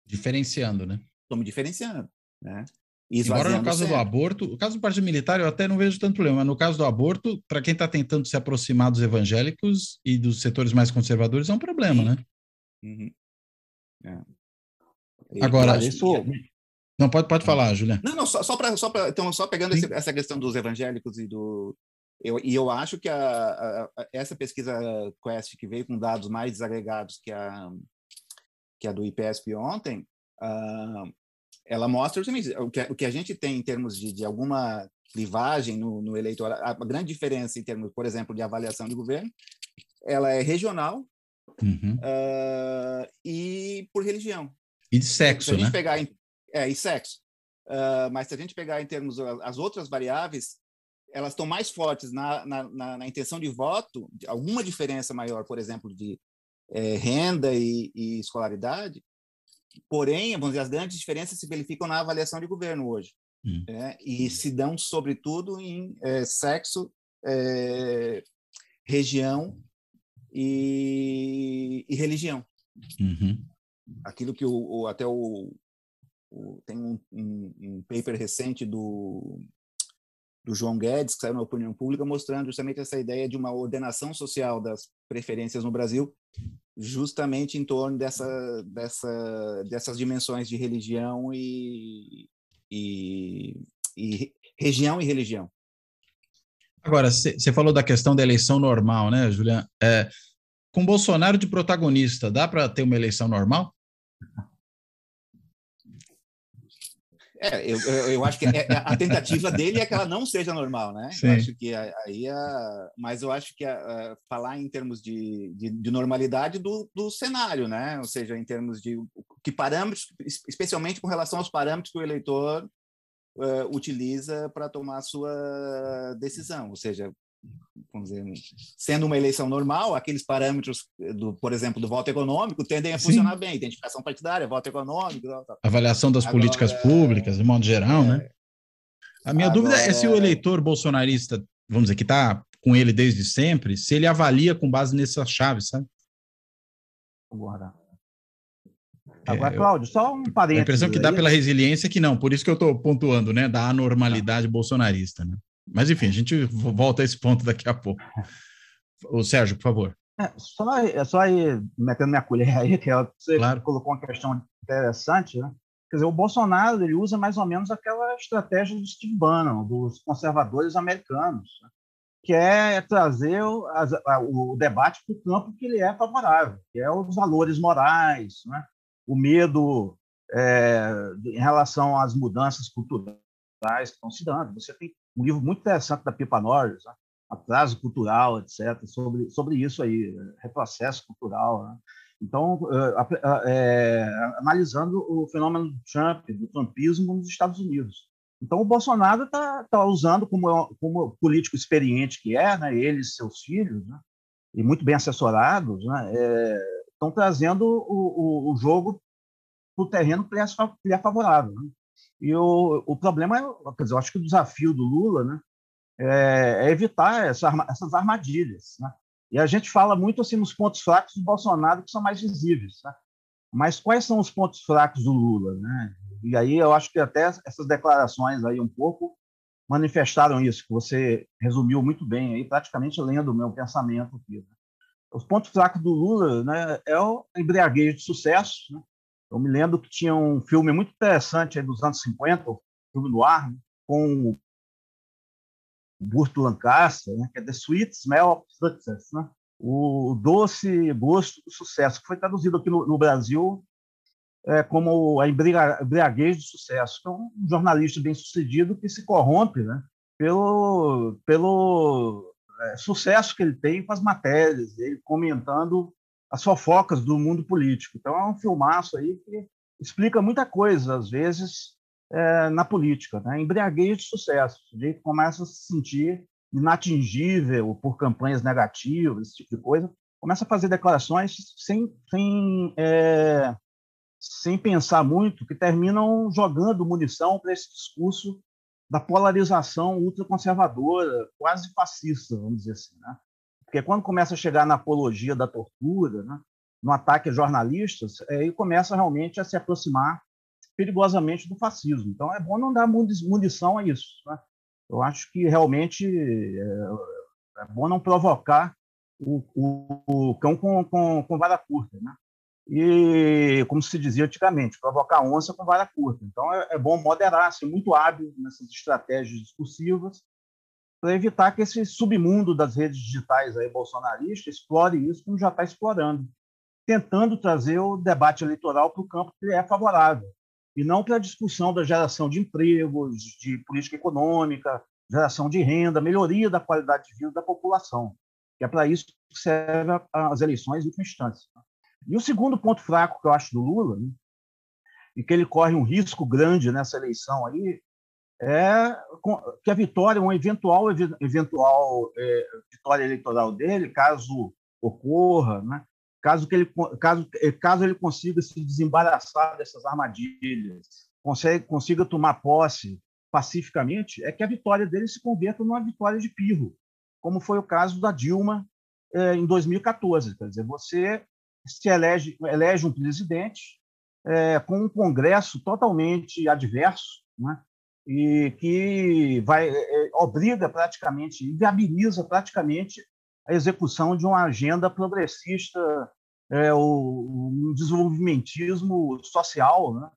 Speaker 1: diferenciando, né?
Speaker 4: Estou me diferenciando, né?
Speaker 1: Embora no caso do aborto, o caso do partido militar eu até não vejo tanto problema, mas no caso do aborto, para quem está tentando se aproximar dos evangélicos e dos setores mais conservadores, é um problema, Sim. né? Uhum. É. Agora, isso... Não, pode, pode falar, Juliana.
Speaker 4: Não, não, só, só para. Só pra, então, só pegando esse, essa questão dos evangélicos e do. Eu, e eu acho que a, a, a, essa pesquisa Quest, que veio com dados mais desagregados que a, que a do IPESP ontem, uh, ela mostra justamente o que, o que a gente tem em termos de, de alguma clivagem no, no eleitorado, a grande diferença em termos, por exemplo, de avaliação de governo, ela é regional uhum. uh, e por religião.
Speaker 1: E de sexo, se a gente né?
Speaker 4: Pegar em, é, e sexo. Uh, mas se a gente pegar em termos as outras variáveis, elas estão mais fortes na, na, na, na intenção de voto, alguma diferença maior, por exemplo, de é, renda e, e escolaridade, Porém, vamos dizer, as grandes diferenças se verificam na avaliação de governo hoje. Hum. É, e se dão, sobretudo, em é, sexo, é, região e, e religião. Uhum. Aquilo que o, o até o, o, tem um, um, um, paper recente do, do João Guedes, que saiu na opinião pública, mostrando justamente essa ideia de uma ordenação social das preferências no Brasil, justamente em torno dessa, dessa, dessas dimensões de religião e, e, e região e religião.
Speaker 1: Agora, você falou da questão da eleição normal, né, Juliana? É, com Bolsonaro de protagonista, dá para ter uma eleição normal?
Speaker 4: É, eu, eu, acho que é, é, a tentativa dele é que ela não seja normal, né? Sim. Eu acho que aí, a, mas eu acho que a, a, falar em termos de, de, de, normalidade do, do cenário, né? Ou seja, em termos de que parâmetros, especialmente com relação aos parâmetros que o eleitor uh, utiliza para tomar a sua decisão, ou seja, dizer, sendo uma eleição normal, aqueles parâmetros, do, por exemplo, do voto econômico tendem a Sim. funcionar bem. Identificação partidária, voto econômico. Tal, tal.
Speaker 1: Avaliação das Agora, políticas públicas, de modo geral, né? é, né? A minha Agora, dúvida é se o eleitor bolsonarista, vamos dizer, que está com ele desde sempre, se ele avalia com base nessas chaves, sabe?
Speaker 3: Agora. É, Agora, é, Cláudio, só um parênteses.
Speaker 1: A impressão que dá pela resiliência é que não, por isso que eu estou pontuando, né, da anormalidade tá. bolsonarista, né? Mas, enfim, a gente volta a esse ponto daqui a pouco. O Sérgio, por favor.
Speaker 3: É, só, é só ir metendo minha colher aí, que é, você claro. colocou uma questão interessante, né? Quer dizer, o Bolsonaro ele usa mais ou menos aquela estratégia de Steve Bannon, dos conservadores americanos, né? que é trazer o, o debate para o campo que ele é favorável, que é os valores morais, né? o medo é, em relação às mudanças culturais que estão se dando. Você tem um livro muito interessante da Pipa Norris, né? Atraso Cultural, etc., sobre, sobre isso aí, retrocesso cultural. Né? Então, é, analisando o fenômeno do Trump, do trumpismo nos Estados Unidos. Então, o Bolsonaro está tá usando, como, como político experiente que é, né, ele e seus filhos, né, e muito bem assessorados, né, é, estão trazendo o, o, o jogo para o terreno que lhe é favorável. Né? E o, o problema, é, quer dizer, eu acho que o desafio do Lula né, é, é evitar essa, essas armadilhas. Né? E a gente fala muito assim nos pontos fracos do Bolsonaro que são mais visíveis. Né? Mas quais são os pontos fracos do Lula? Né? E aí eu acho que até essas declarações aí um pouco manifestaram isso, que você resumiu muito bem aí, praticamente lendo o meu pensamento aqui. Né? Os pontos fracos do Lula né, é o embriaguez de sucesso, né? Eu me lembro que tinha um filme muito interessante dos anos 50, o filme do ar, com o Burt Lancaster, né, que é The Sweet Smell of Success, né? o doce gosto do sucesso, que foi traduzido aqui no, no Brasil é, como a embriaguez do sucesso, é um jornalista bem-sucedido que se corrompe né, pelo, pelo é, sucesso que ele tem com as matérias, ele comentando as fofocas do mundo político. Então é um filmaço aí que explica muita coisa, às vezes, é, na política. Né? Embriaguez de sucesso. O sujeito começa a se sentir inatingível por campanhas negativas, esse tipo de coisa, começa a fazer declarações sem, sem, é, sem pensar muito, que terminam jogando munição para esse discurso da polarização ultraconservadora, quase fascista, vamos dizer assim. Né? Porque quando começa a chegar na apologia da tortura, né, no ataque a jornalistas, aí começa realmente a se aproximar perigosamente do fascismo. Então é bom não dar munição a isso. Né? Eu acho que realmente é, é bom não provocar o, o, o cão com, com, com, vara curta. Né? E, como se dizia antigamente, provocar onça com vara curta. Então é, é bom moderar, ser muito hábil nessas estratégias discursivas para evitar que esse submundo das redes digitais aí bolsonaristas explore isso como já está explorando, tentando trazer o debate eleitoral para o campo que é favorável, e não para a discussão da geração de empregos, de política econômica, geração de renda, melhoria da qualidade de vida da população, que é para isso que servem as eleições em última instância. E o segundo ponto fraco que eu acho do Lula, né, e que ele corre um risco grande nessa eleição aí, é que a vitória, uma eventual, eventual é, vitória eleitoral dele, caso ocorra, né? caso, que ele, caso, caso ele consiga se desembaraçar dessas armadilhas, consiga, consiga tomar posse pacificamente, é que a vitória dele se converta numa vitória de pirro, como foi o caso da Dilma é, em 2014. Quer dizer, você se elege, elege um presidente é, com um Congresso totalmente adverso, né? E que vai é, obriga praticamente, inviabiliza praticamente a execução de uma agenda progressista, é, o, um desenvolvimentismo social, né?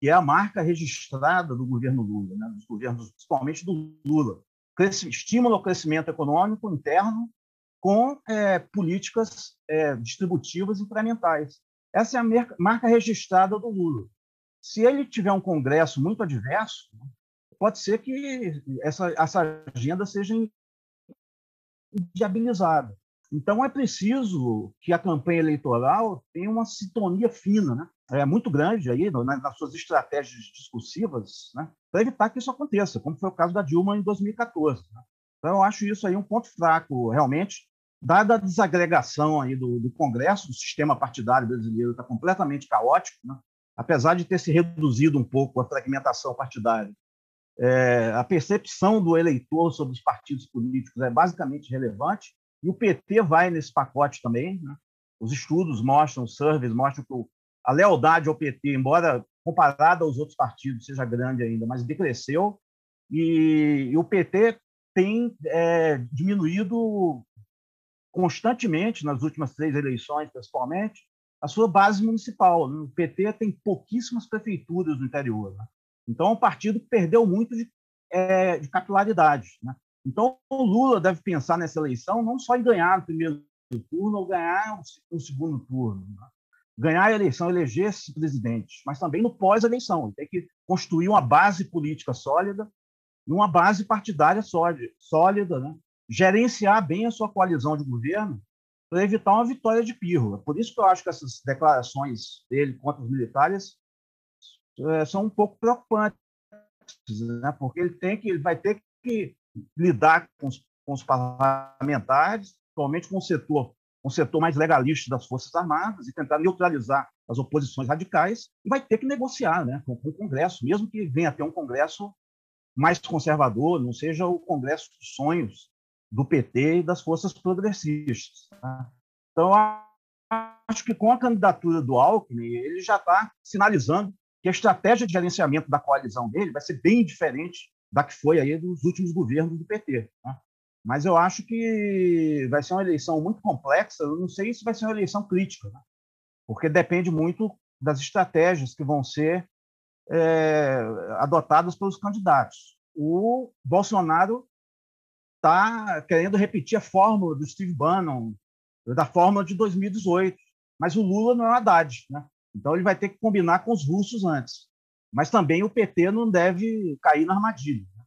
Speaker 3: que é a marca registrada do governo Lula, né? dos governos, principalmente do Lula. Cresce, estímulo ao crescimento econômico interno com é, políticas é, distributivas incrementais. Essa é a marca registrada do Lula. se ele tiver um Congresso muito adverso, pode ser que essa, essa agenda seja viabilizada. Então, é preciso que a campanha eleitoral tenha uma sintonia fina, né? é muito grande aí nas suas estratégias discursivas, né? para evitar que isso aconteça, como foi o caso da Dilma em 2014. Né? Então, eu acho isso aí um ponto fraco, realmente, dada a desagregação aí do, do Congresso, do sistema partidário brasileiro está completamente caótico, né? apesar de ter se reduzido um pouco a fragmentação partidária. É, a percepção do eleitor sobre os partidos políticos é basicamente relevante, e o PT vai nesse pacote também. Né? Os estudos mostram, os surveys mostram que a lealdade ao PT, embora comparada aos outros partidos seja grande ainda, mas decresceu, e, e o PT tem é, diminuído constantemente nas últimas três eleições, principalmente, a sua base municipal. O PT tem pouquíssimas prefeituras no interior. Né? Então, é um partido que perdeu muito de, é, de capilaridade. Né? Então, o Lula deve pensar nessa eleição não só em ganhar no primeiro turno ou ganhar no segundo turno. Né? Ganhar a eleição, eleger esse presidente, mas também no pós-eleição. Ele tem que construir uma base política sólida e uma base partidária sólida, né? gerenciar bem a sua coalizão de governo para evitar uma vitória de pirro. Por isso que eu acho que essas declarações dele contra os militares são um pouco preocupantes, né? porque ele tem que, ele vai ter que lidar com os, com os parlamentares, principalmente com o setor, o setor mais legalista das forças armadas e tentar neutralizar as oposições radicais e vai ter que negociar, né, com, com o Congresso, mesmo que venha a ter um Congresso mais conservador, não seja o Congresso dos sonhos do PT e das forças progressistas. Tá? Então, acho que com a candidatura do Alckmin, ele já está sinalizando que a estratégia de gerenciamento da coalizão dele vai ser bem diferente da que foi aí dos últimos governos do PT. Tá? Mas eu acho que vai ser uma eleição muito complexa. Eu não sei se vai ser uma eleição crítica, né? porque depende muito das estratégias que vão ser é, adotadas pelos candidatos. O Bolsonaro está querendo repetir a fórmula do Steve Bannon, da fórmula de 2018. Mas o Lula não é o Haddad, né? Então ele vai ter que combinar com os russos antes. Mas também o PT não deve cair na armadilha. Né?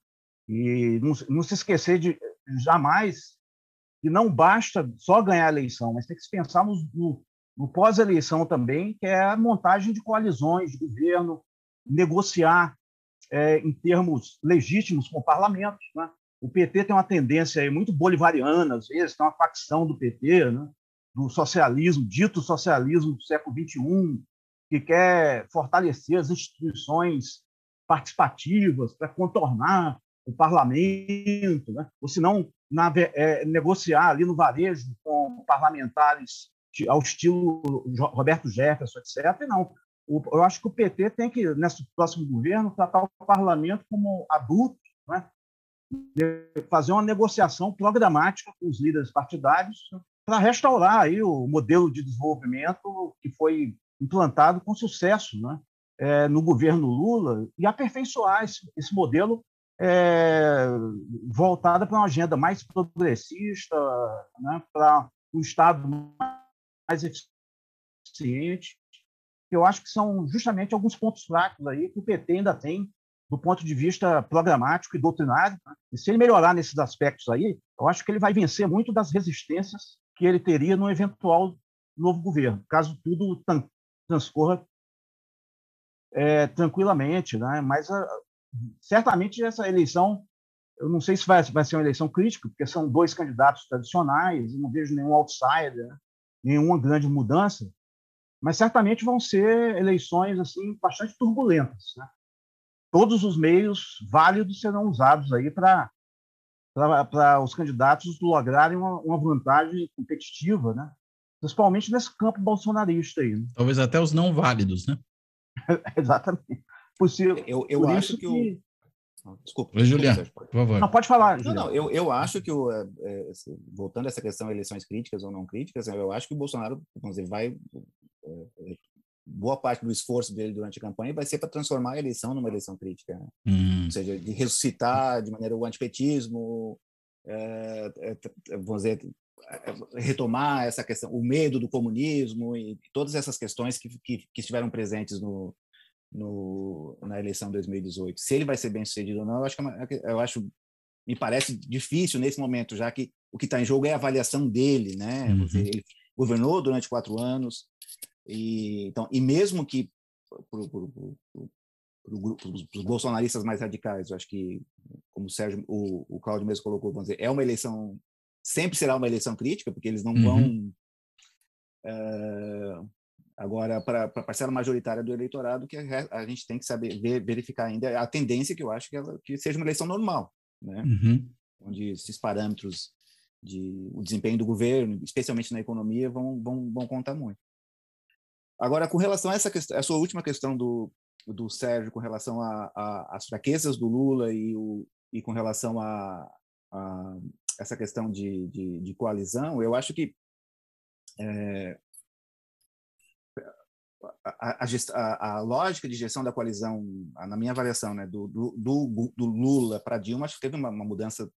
Speaker 3: E não, não, se esquecer de jamais que não basta só ganhar a eleição, mas tem que pensar no, no, no pós-eleição também, que é a montagem de coalizões de governo, negociar é, em termos legítimos com o parlamento. Né? O PT tem uma tendência muito bolivariana, às vezes, tem uma facção do PT, né? do socialismo, dito socialismo do século XXI, que quer fortalecer as instituições participativas para contornar o parlamento, né? ou se não é, negociar ali no varejo com parlamentares ao estilo Roberto Jefferson, etc. Não. eu acho que o PT tem que, nesse próximo governo, tratar o parlamento como adulto, né? fazer uma negociação programática com os líderes partidários para restaurar aí o modelo de desenvolvimento que foi implantado com sucesso né, é, no governo Lula e aperfeiçoar esse, esse modelo é, voltado para uma agenda mais progressista, né, para um Estado mais eficiente. Eu acho que são justamente alguns pontos fracos aí que o PT ainda tem do ponto de vista programático e doutrinário. Né? E se ele melhorar nesses aspectos aí, eu acho que ele vai vencer muito das resistências que ele teria no eventual novo governo, caso tudo transcorra é, tranquilamente. Né? Mas a, ah, certamente essa eleição, eu não sei se vai, vai ser uma eleição crítica, porque são dois candidatos tradicionais, não vejo nenhum outsider, nenhuma grande mudança, mas certamente vão ser eleições assim bastante turbulentas. Né? todos os meios válidos serão usados aí para para os candidatos lograrem uma, uma, vantagem competitiva, né? Principalmente nesse campo bolsonarista aí. Né?
Speaker 1: Talvez até os não válidos, né?
Speaker 3: Exatamente. Possível.
Speaker 4: Eu, eu acho que, que...
Speaker 1: O... Desculpa. Oi, Juliano, por favor.
Speaker 3: Não, pode falar.
Speaker 4: Não, não, eu, eu acho que, o, é, é voltando a essa questão de eleições críticas ou não críticas, eu acho que o Bolsonaro vamos dizer, vai é, boa parte do esforço dele durante a campanha vai ser para transformar a eleição numa eleição crítica, né?
Speaker 1: Hum.
Speaker 4: ou seja, de ressuscitar de maneira o antipetismo, é, é, vamos dizer, retomar essa questão, o medo do comunismo e todas essas questões que, que, que estiveram presentes no, no, na eleição de 2018. Se ele vai ser bem sucedido ou não, eu acho, que, é eu acho me parece difícil nesse momento, já que o que está em jogo é a avaliação dele, né? Uhum. Ele governou durante quatro anos e então e mesmo que para os bolsonaristas mais radicais, eu acho que como o Sérgio, o, o Cláudio mesmo colocou, vamos dizer, é uma eleição sempre será uma eleição crítica, porque eles não uhum. vão uh, Agora, para a parcela majoritária do eleitorado, que a, a, gente tem que saber ver, verificar ainda a tendência que eu acho que, ela, que seja uma eleição normal, né?
Speaker 1: Uhum.
Speaker 4: Onde esses parâmetros de o desempenho do governo, especialmente na economia, vão, vão, vão contar muito. Agora, com relação a essa questão, a sua última questão do, do Sérgio, com relação às fraquezas do Lula e, o, e com relação a, a essa questão de, de, de, coalizão, eu acho que é, a, a, a, lógica de gestão da coalizão, na minha avaliação, né, do, do, do Lula para Dilma, acho que teve uma, uma, mudança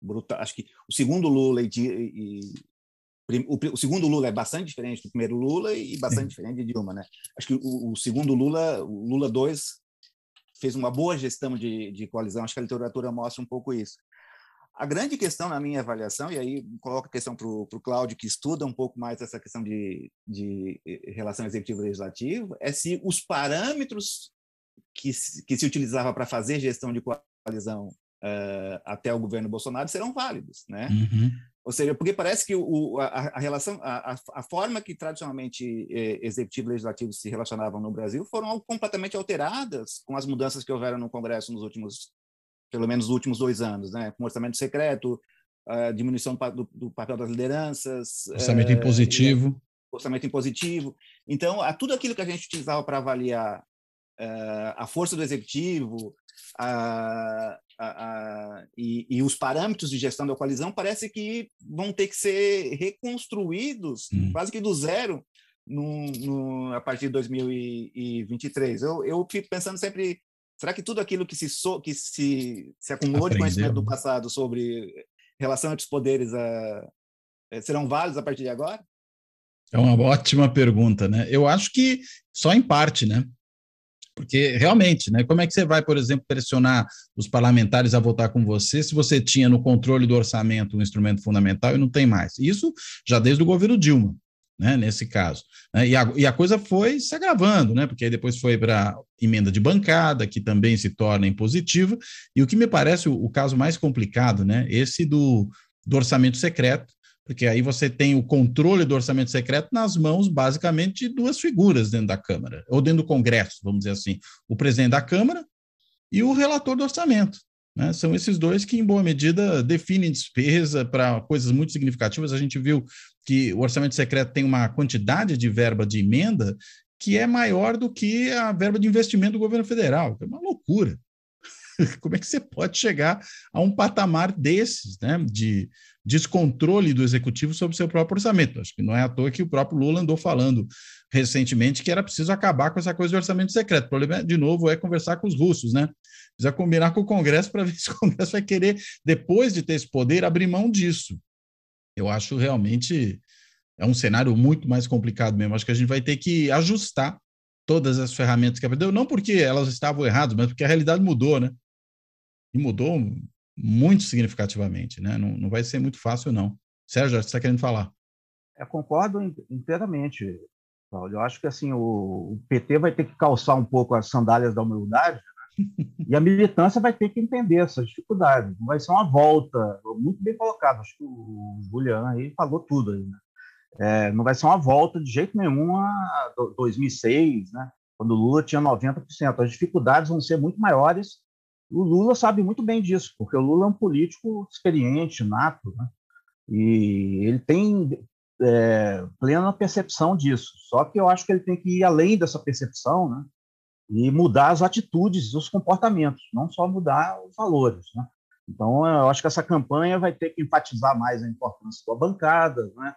Speaker 4: brutal. Acho que o segundo Lula e, e o, o, segundo Lula é bastante diferente do primeiro Lula e bastante diferente de Dilma, né? Acho que o, o, segundo Lula, o Lula 2, fez uma boa gestão de, de coalizão. Acho que a literatura mostra um pouco isso. A grande questão na minha avaliação, e aí coloco a questão para o Cláudio, que estuda um pouco mais essa questão de, de eh, relação executivo-legislativo, é se os parâmetros que, que se utilizava para fazer gestão de coalizão uh, até o governo Bolsonaro serão válidos, né?
Speaker 1: Uhum.
Speaker 4: Ou seja, porque parece que o, a, a relação, a, a, forma que tradicionalmente eh, executivo e legislativo se relacionavam no Brasil foram completamente alteradas com as mudanças que houveram no Congresso nos últimos pelo menos nos últimos dois anos, né? com orçamento secreto, a diminuição do, do papel das lideranças,
Speaker 1: orçamento é, impositivo,
Speaker 4: orçamento impositivo. Então, a tudo aquilo que a gente utilizava para avaliar uh, a força do executivo a, a, a, e, e, os parâmetros de gestão da coalizão parece que vão ter que ser reconstruídos hum. quase que do zero no, no, a partir de 2023. Eu, eu fico pensando sempre Será que tudo aquilo que se, so, que se, se acumulou Aprendeu. de conhecimento do passado sobre relação entre os poderes a, eh, serão válidos a partir de agora?
Speaker 1: É uma ótima pergunta, né? Eu acho que só em parte, né? Porque realmente, né? Como é que você vai, por exemplo, pressionar os parlamentares a votar com você se você tinha no controle do orçamento um instrumento fundamental e não tem mais? Isso já desde o governo Dilma né, nesse caso. Né, e, a, e a coisa foi se agravando, né, porque depois foi para emenda de bancada, que também se torna impositiva, e o que me parece o, o caso mais complicado, né, esse do, do orçamento secreto, porque aí você tem o controle do orçamento secreto nas mãos, basicamente, de duas figuras dentro da Câmara, ou dentro do Congresso, vamos dizer assim, o presidente da Câmara e o relator do orçamento. Né? São esses dois que, em boa medida, definem despesa para coisas muito significativas. A gente viu que o orçamento secreto tem uma quantidade de verba de emenda que é maior do que a verba de investimento do governo federal. É uma loucura. Como é que você pode chegar a um patamar desses, né, de descontrole do executivo sobre o seu próprio orçamento? Acho que não é à toa que o próprio Lula andou falando recentemente que era preciso acabar com essa coisa de orçamento secreto. O problema, de novo, é conversar com os russos, né? Precisa combinar com o Congresso para ver se o Congresso vai querer, depois de ter esse poder, abrir mão disso. Eu acho realmente é um cenário muito mais complicado mesmo. Acho que a gente vai ter que ajustar todas as ferramentas que aprendeu, não porque elas estavam erradas, mas porque a realidade mudou, né? E mudou muito significativamente, né? Não, não vai ser muito fácil, não. Sérgio, você está querendo falar?
Speaker 3: Eu concordo inteiramente, Paulo. Eu acho que assim o, PT vai ter que calçar um pouco as sandálias da humildade e a militância vai ter que entender essas dificuldades. Não vai ser uma volta, muito bem colocado. Acho que o Julian aí falou tudo aí. Né? É, não vai ser uma volta de jeito nenhum a 2006, né? quando o Lula tinha 90%. As dificuldades vão ser muito maiores. O Lula sabe muito bem disso, porque o Lula é um político experiente, nato, né? e ele tem é, plena percepção disso. Só que eu acho que ele tem que ir além dessa percepção, né? e mudar as atitudes, os comportamentos, não só mudar os valores. Né? Então, eu acho que essa campanha vai ter que enfatizar mais a importância da bancada, né?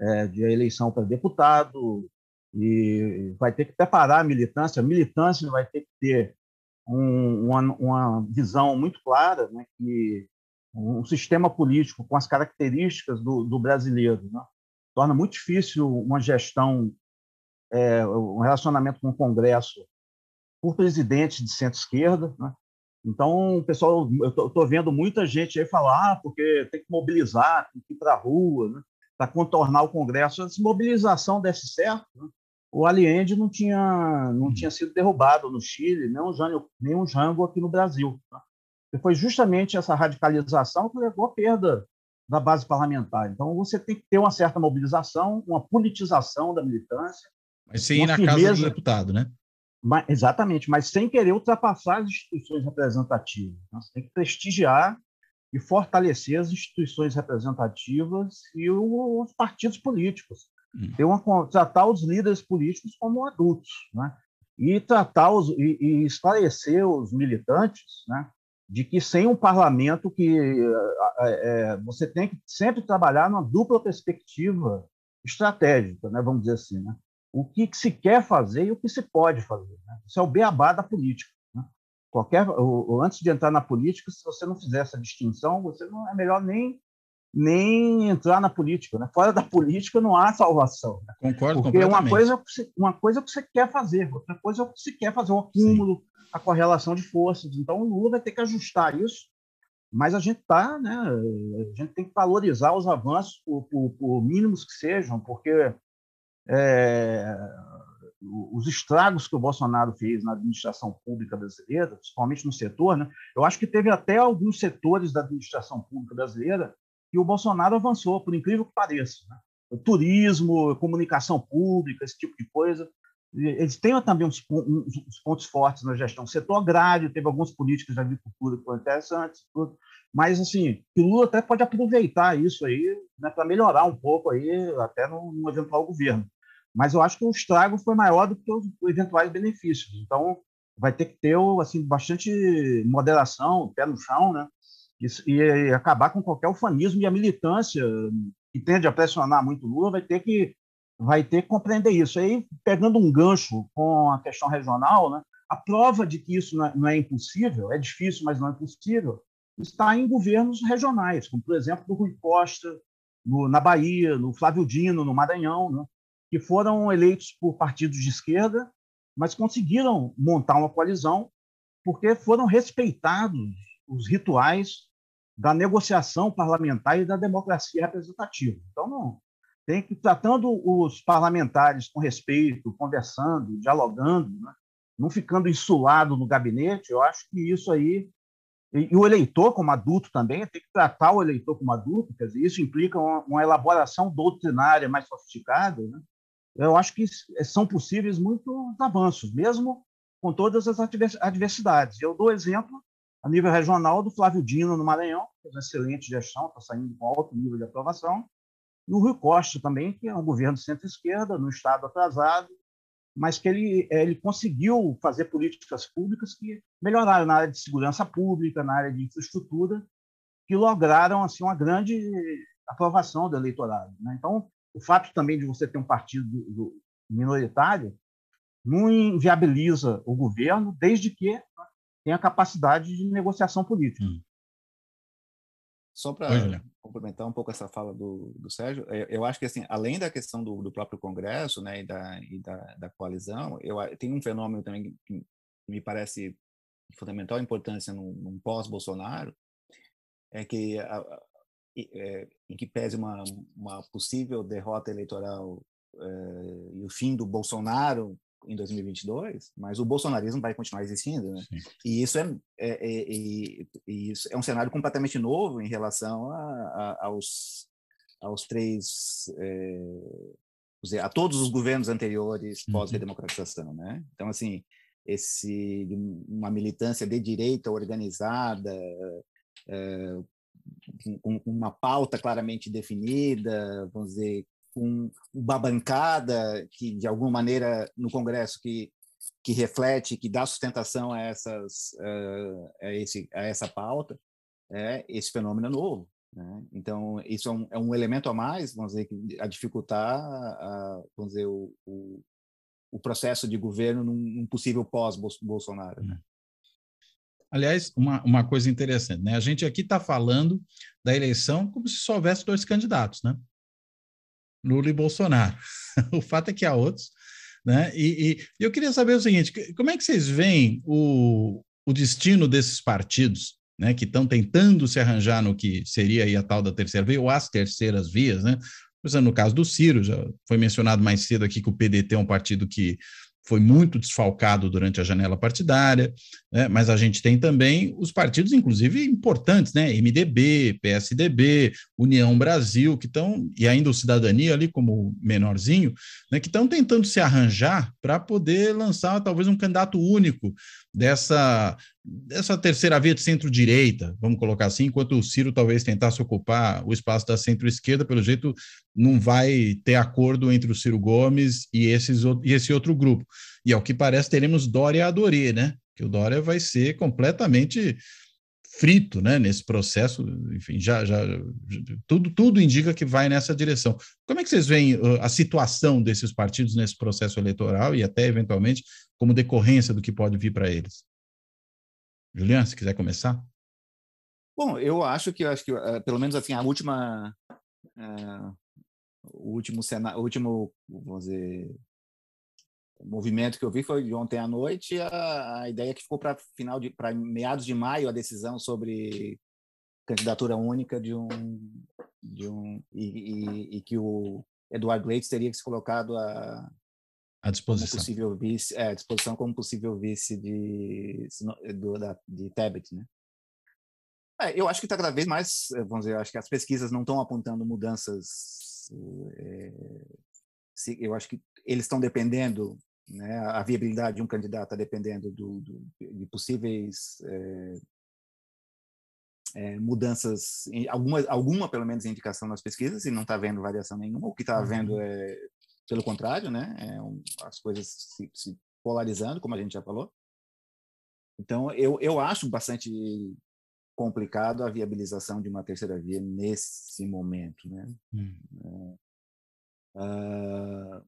Speaker 3: É, de eleição para deputado, e vai ter que preparar a militância. A militância vai ter que ter um, uma, uma, visão muito clara, né? que um sistema político com as características do, do brasileiro né? Torna muito difícil uma gestão, é, um relacionamento com o Congresso por presidentes de centro-esquerda. Né? Então, pessoal, eu estou vendo muita gente aí falar ah, porque tem que mobilizar, tem que ir para a rua, né? para contornar o Congresso. Se mobilização desse certo, né? o Allende não tinha, não tinha sido derrubado no Chile, nem um Jango, nem um Jango aqui no Brasil. Né? E foi justamente essa radicalização que levou à perda da base parlamentar. Então, você tem que ter uma certa mobilização, uma politização da militância.
Speaker 1: Mas sem ir na firmeza, casa do deputado, né?
Speaker 3: Mas, exatamente, mas sem querer ultrapassar as instituições representativas. Né? Você tem que prestigiar e fortalecer as instituições representativas e os partidos políticos. Hum. Tem uma, tratar os líderes políticos como adultos, né? e tratar os, e, e esclarecer os militantes né? De que sem um parlamento que é, você tem que sempre trabalhar numa dupla perspectiva estratégica, né? vamos dizer assim, né? o que, se quer fazer e o que se pode fazer. Né? Isso é o beabá da política. Né? Qualquer, o, antes de entrar na política, se você não fizer essa distinção, você não é melhor nem nem entrar na política. Né? Fora da política não há salvação. Né?
Speaker 1: Concordo
Speaker 3: Porque uma coisa, é uma coisa é o que você quer fazer, outra coisa é o que você quer fazer, o acúmulo, Sim. A correlação de forças. Então, o Lula vai ter que ajustar isso, mas a gente tá, né? A gente tem que valorizar os avanços, por, por, por mínimos que sejam, porque é, os estragos que o Bolsonaro fez na administração pública brasileira, principalmente no setor, né? Eu acho que teve até alguns setores da administração pública brasileira que o Bolsonaro avançou, por incrível que pareça. Né? Turismo, comunicação pública, esse tipo de coisa. Eles têm também uns, uns pontos fortes na gestão. O setor agrário, teve algumas políticas de agricultura que foram interessantes, tudo. mas assim, o Lula até pode aproveitar isso aí né, para melhorar um pouco aí, até no, no, eventual governo. Mas eu acho que o estrago foi maior do que os eventuais benefícios. Então, vai ter que ter assim, bastante moderação, pé no chão, né? e, e acabar com qualquer ufanismo e a militância que tende a pressionar muito Lula vai ter que vai ter que compreender isso. Aí, pegando um gancho com a questão regional, né, a prova de que isso não é, não é impossível, é difícil, mas não é impossível, está em governos regionais, como, por exemplo, do Rui Costa, no, na Bahia, no Flávio Dino, no Maranhão, né, que foram eleitos por partidos de esquerda, mas conseguiram montar uma coalizão porque foram respeitados os rituais da negociação parlamentar e da democracia representativa. Então, não, tem que tratando os parlamentares com respeito, conversando, dialogando, né? não ficando insulado no gabinete. Eu acho que isso aí e, o eleitor como adulto também tem que tratar o eleitor como adulto. Quer dizer, isso implica uma, uma elaboração doutrinária mais sofisticada. Né? Eu acho que são possíveis muitos avanços, mesmo com todas as adversidades. Eu dou exemplo a nível regional do Flávio Dino no Maranhão, que fez uma excelente gestão, está saindo com alto nível de aprovação, e o Rui Costa também, que é um governo centro-esquerda, no estado atrasado, mas que ele, ele conseguiu fazer políticas públicas que melhoraram na área de segurança pública, na área de infraestrutura, que lograram assim uma grande aprovação do eleitorado. Né? Então, o fato também de você ter um partido minoritário não inviabiliza o governo, desde que tem a capacidade de negociação política. Hum.
Speaker 4: Só para complementar um pouco essa fala do, do Sérgio, é, eu acho que assim, além da questão do, do próprio Congresso, né, e da, e da, da coalizão, eu tem um fenômeno também que me parece de fundamental importância num, num pós-Bolsonaro, é que a, a, é, em que pese uma, uma possível derrota eleitoral é, e o fim do Bolsonaro em 2022, mas o bolsonarismo vai continuar existindo, né? E isso é, é, é, isso é um cenário completamente novo em relação a, a, aos, aos três, é, a todos os governos anteriores uhum. pós-redemocratização, né? Então, assim, esse uma militância de direita organizada, é, com, com uma pauta claramente definida, vamos dizer, com uma bancada que, de alguma maneira, no Congresso, que, que reflete, que dá sustentação a, essas, a, esse, a essa pauta, é esse fenômeno é novo. Né? Então, isso é um, é um, elemento a mais, vamos dizer, a dificultar a, vamos dizer, o, o, o, processo de governo num, num possível pós-Bolsonaro. Né?
Speaker 1: Aliás, uma, uma coisa interessante, né? A gente aqui está falando da eleição como se só houvesse dois candidatos, né? Lula e Bolsonaro. o fato é que há outros, Né? E, e, eu queria saber o seguinte: como é que vocês veem o, o destino desses partidos? Né, que estão tentando se arranjar no que seria a tal da terceira via, ou as terceiras vias, né? Por exemplo, no caso do Ciro, já foi mencionado mais cedo aqui que o PDT é um partido que foi muito desfalcado durante a janela partidária, né? mas a gente tem também os partidos, inclusive, importantes, né? MDB, PSDB, União Brasil, que estão, e ainda o Cidadania ali como menorzinho, né? que estão tentando se arranjar para poder lançar talvez um candidato único dessa, dessa terceira via de centro-direita, vamos colocar assim, enquanto o Ciro talvez tentasse ocupar o espaço da centro-esquerda, pelo jeito não vai ter acordo entre o Ciro Gomes e, esses, e esse outro grupo. E ao que parece, teremos Dória Adorê, né? Que o Dória vai ser completamente frito, né, nesse processo, enfim, já, já tudo, tudo indica que vai nessa direção. Como é que vocês veem uh, a situação desses partidos nesse processo eleitoral e até eventualmente como decorrência do que pode vir para eles? Juliana, se quiser começar.
Speaker 4: Bom, eu acho que, eu acho que uh, pelo menos assim a última, uh, o último cenário, último, vamos dizer, movimento que eu vi foi de ontem à noite a, a ideia que ficou para final de para meados de maio a decisão sobre candidatura única de um de um e, e, e que o Eduardo Leite teria que se colocado a
Speaker 1: à disposição
Speaker 4: possível vice é, à disposição como possível vice de do, da, de Tebet, né? É, eu acho que está cada vez mais, vamos dizer, acho que as pesquisas não estão apontando mudanças. É, se, eu acho que eles estão dependendo né? A viabilidade de um candidato está dependendo do, do, de possíveis é, é, mudanças, alguma, alguma pelo menos indicação nas pesquisas, e não está havendo variação nenhuma. O que está havendo uhum. é, pelo contrário, né? É um, as coisas se, se, polarizando, como a gente já falou. Então, eu, eu acho bastante complicado a viabilização de uma terceira via nesse momento, né? Hum. Uh,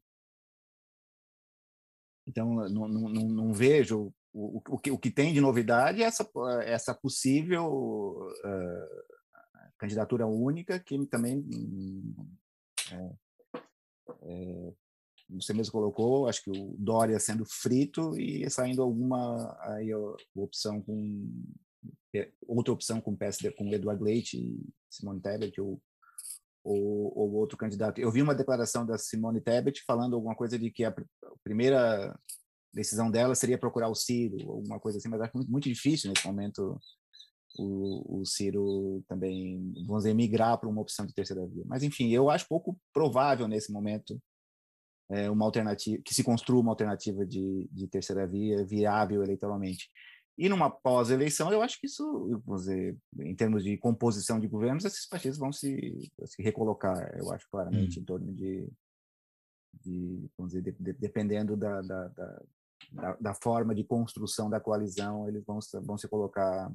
Speaker 4: então, não, não, não vejo o, o, que, o que tem de novidade é essa, essa possível uh, candidatura única, que também é, é, você mesmo colocou, acho que o Dória sendo frito e saindo alguma aí, opção com outra opção com o PSD, com Eduardo Leite e Simone Tebet ou ou, ou, outro candidato. Eu vi uma declaração da Simone Tebet falando alguma coisa de que a, primeira decisão dela seria procurar o Ciro, alguma coisa assim, mas acho muito, muito difícil nesse momento o, o Ciro também, vamos dizer, migrar para uma opção de terceira via. Mas, enfim, eu acho pouco provável nesse momento é, uma alternativa, que se construa uma alternativa de, de terceira via viável eleitoralmente. E numa pós-eleição, eu acho que isso, vamos dizer, em termos de composição de governos, esses partidos vão se, se recolocar, eu acho claramente, hum. em torno de, de vamos dizer, de, de, dependendo da, da, da, da, forma de construção da coalizão, eles vão, vão se colocar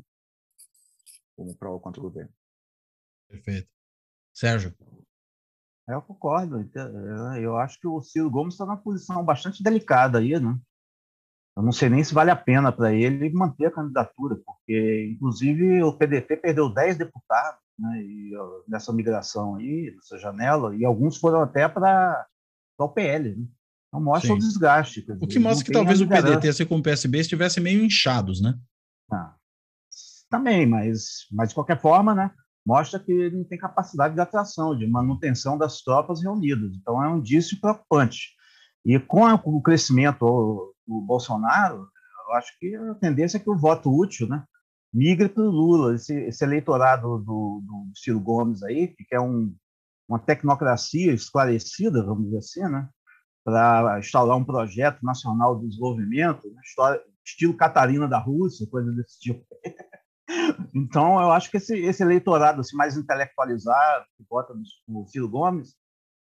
Speaker 4: como pró ou contra o governo.
Speaker 1: Perfeito. Sérgio?
Speaker 3: Eu concordo. Eu acho que o Ciro Gomes está numa posição bastante delicada aí, né? Eu não sei nem se vale a pena para ele manter a candidatura, porque, inclusive, o PDT perdeu 10 deputados né, e, nessa migração aí, nessa janela, e alguns foram até para o PL. Né? Então, mostra Sim. o desgaste.
Speaker 1: Dizer, o que mostra que talvez o PDT, assim como o PSB, estivesse meio inchados, né?
Speaker 3: Ah, também, mas, mas, de qualquer forma, né, mostra que ele não tem capacidade de atração, de manutenção das tropas reunidas. Então, é um indício preocupante. E com o crescimento do Bolsonaro, eu acho que a tendência é que o voto útil né, migre para o Lula, esse, esse, eleitorado do, do Ciro Gomes aí, que é um, uma tecnocracia esclarecida, vamos dizer assim, né, para instaurar um projeto nacional de desenvolvimento, né, história, estilo Catarina da Rússia, coisa desse tipo. então, eu acho que esse, esse eleitorado assim, mais intelectualizado, que vota no Ciro Gomes,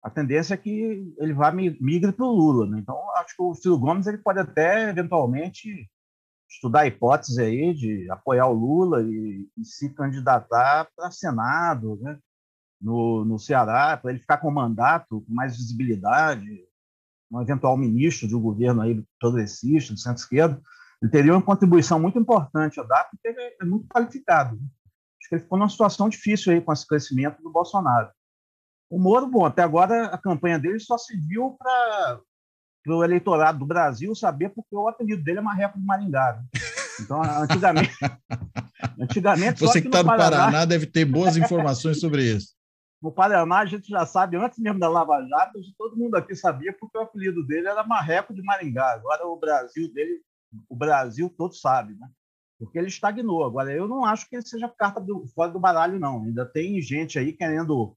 Speaker 3: a tendência é que ele vá migre para o Lula. Né? Então, acho que o Ciro Gomes ele pode até, eventualmente, estudar a hipótese aí de apoiar o Lula e, e se candidatar para Senado né? no, no Ceará, para ele ficar com mandato, com mais visibilidade, um eventual ministro de um governo aí progressista, do centro-esquerda. Ele teria uma contribuição muito importante a dar, porque ele é muito qualificado. Acho que ele ficou numa situação difícil aí com esse crescimento do Bolsonaro. O Moro, bom, até agora a campanha dele só serviu para para o eleitorado do Brasil saber porque o apelido dele é Marreco de Maringá. Né? Então, antigamente.
Speaker 1: antigamente Você que está no Paraná, Paraná deve ter boas informações sobre isso.
Speaker 3: No Paraná, a gente já sabe, antes mesmo da Lava Jato, todo mundo aqui sabia porque o apelido dele era Marreco de Maringá. Agora, o Brasil dele, o Brasil todo sabe, né? Porque ele estagnou. Agora, eu não acho que ele seja carta do, fora do baralho, não. Ainda tem gente aí querendo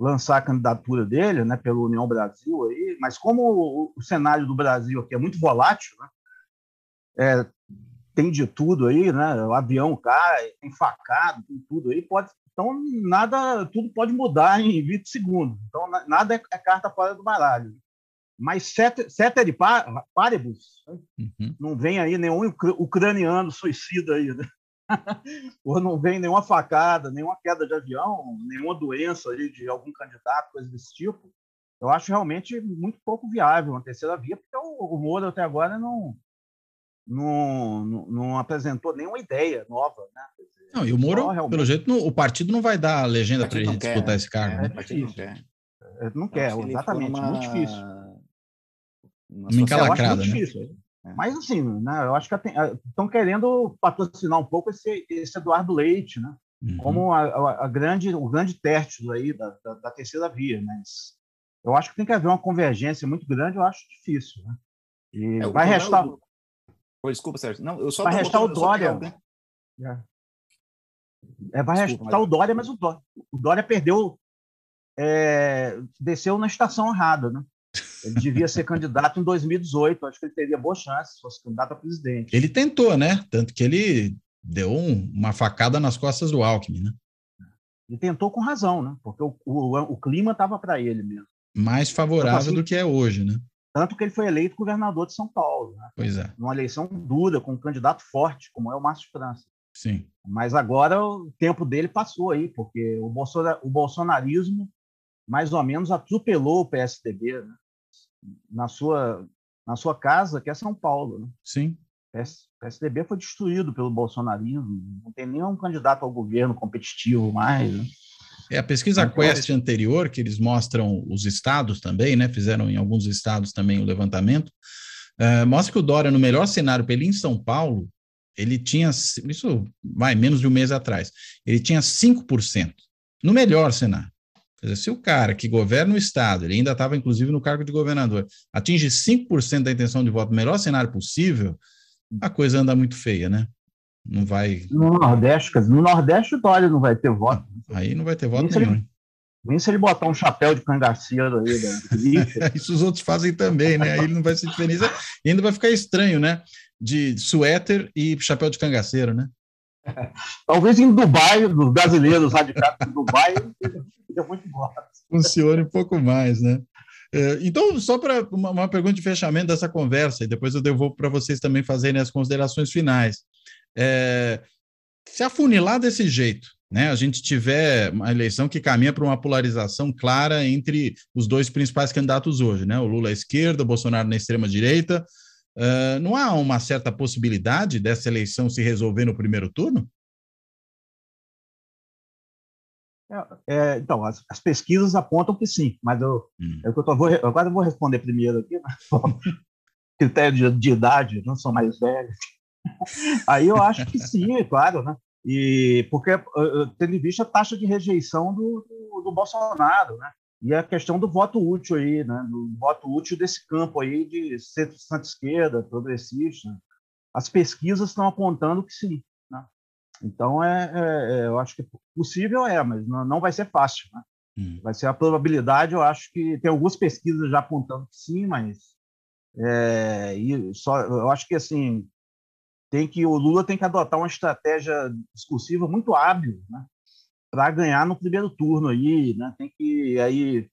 Speaker 3: lançar a candidatura dele, né, pela União Brasil aí, mas como o, o cenário do Brasil aqui é muito volátil, né, é, tem de tudo aí, né, o avião cai, tem facado, tem tudo aí, pode, então nada, tudo pode mudar em 20 segundos, então nada é, é carta fora do baralho. Mas ceteris paribus, uhum. não vem aí nenhum ucraniano suicida aí, né? ou não vem nenhuma facada, nenhuma queda de avião, nenhuma doença aí de algum candidato, coisa desse tipo, eu acho realmente muito pouco viável uma terceira via, porque o, o Moro até agora não, não, não, não, apresentou nenhuma ideia nova. Né?
Speaker 1: Dizer, não, e o Moro, realmente... pelo jeito, não, o partido não vai dar a legenda para ele disputar quer, esse cargo.
Speaker 3: É, né? é difícil. Não quer, é, não quer exatamente, uma... muito difícil.
Speaker 1: Uma, uma encalacrada, né? Difícil.
Speaker 3: É. Mas, assim, né, eu acho que estão querendo patrocinar um pouco esse, esse Eduardo Leite, né? Uhum. Como a, a, a, grande, o grande término aí da, da, da, terceira via. Mas eu acho que tem que haver uma convergência muito grande, eu acho difícil. Né? E é, vai restar. Do...
Speaker 4: Oh, desculpa, Sérgio. Não, eu só
Speaker 3: vai restar o Dória. É. é, vai Desculpa, restar mas... o Dória, mas o Dória, o Dória perdeu, é, desceu na estação errada, né? Ele devia ser candidato em 2018. Acho que ele teria boa chance se fosse candidato a presidente.
Speaker 1: Ele tentou, né? Tanto que ele deu um, uma facada nas costas do Alckmin, né?
Speaker 3: Ele tentou com razão, né? Porque o, o, o clima estava para ele mesmo.
Speaker 1: Mais favorável assim, do que é hoje, né?
Speaker 3: Tanto que ele foi eleito governador de São Paulo. Né?
Speaker 1: Pois é.
Speaker 3: Numa eleição dura, com um candidato forte, como é o Márcio França.
Speaker 1: Sim.
Speaker 3: Mas agora o tempo dele passou aí, porque o, Bolsonaro, o bolsonarismo mais ou menos atropelou o PSDB. Né? Na sua, na sua casa, que é São Paulo. Né?
Speaker 1: Sim.
Speaker 3: O PSDB foi destruído pelo bolsonarismo, não tem nenhum candidato ao governo competitivo mais. Né?
Speaker 1: É, a pesquisa então, Quest anterior, que eles mostram os estados também, né? Fizeram em alguns estados também o levantamento, uh, mostra que o Dória, no melhor cenário para ele em São Paulo, ele tinha, isso vai menos de um mês atrás, ele tinha 5%, no melhor cenário. Dizer, se o cara que governa o Estado, ele ainda estava inclusive no cargo de governador, atinge 5% da intenção de voto, no melhor cenário possível, a coisa anda muito feia, né? Não vai.
Speaker 3: No Nordeste, no Nordeste o Dória não vai ter voto.
Speaker 1: Aí não vai ter voto nem nenhum.
Speaker 3: Ele, nem se ele botar um chapéu de cangaceiro aí.
Speaker 1: Né? Isso os outros fazem também, né? Aí não vai ser diferença. E ainda vai ficar estranho, né? De suéter e chapéu de cangaceiro, né?
Speaker 3: Talvez em Dubai, os brasileiros radicados em Dubai, seja muito embora.
Speaker 1: Funcione um pouco mais, né? É, então, só para uma, uma, pergunta de fechamento dessa conversa, e depois eu devolvo para vocês também fazerem as considerações finais. É, se afunilar desse jeito, né, a gente tiver uma eleição que caminha para uma polarização clara entre os dois principais candidatos hoje, né, o Lula à esquerda, o Bolsonaro na extrema direita, uh, não há uma certa possibilidade dessa eleição se resolver no primeiro turno?
Speaker 3: É, é, então, as, as, pesquisas apontam que sim, mas eu, hum. eu, eu vou, agora eu vou responder primeiro aqui, mas, critério de, de, idade, não sou mais velho. Aí eu acho que sim, é claro, né? E porque tendo em vista a taxa de rejeição do, do, do, Bolsonaro, né? E a questão do voto útil aí, né? Do voto útil desse campo aí de centro-esquerda, progressista. As pesquisas estão apontando que sim. Então, é, é, é, eu acho que possível é, mas não, não vai ser fácil. Né? Hum. Vai ser a probabilidade, eu acho que tem algumas pesquisas já apontando que sim, mas é, e só, eu acho que assim tem que o Lula tem que adotar uma estratégia discursiva muito hábil, né, para ganhar no primeiro turno aí, né? Tem que aí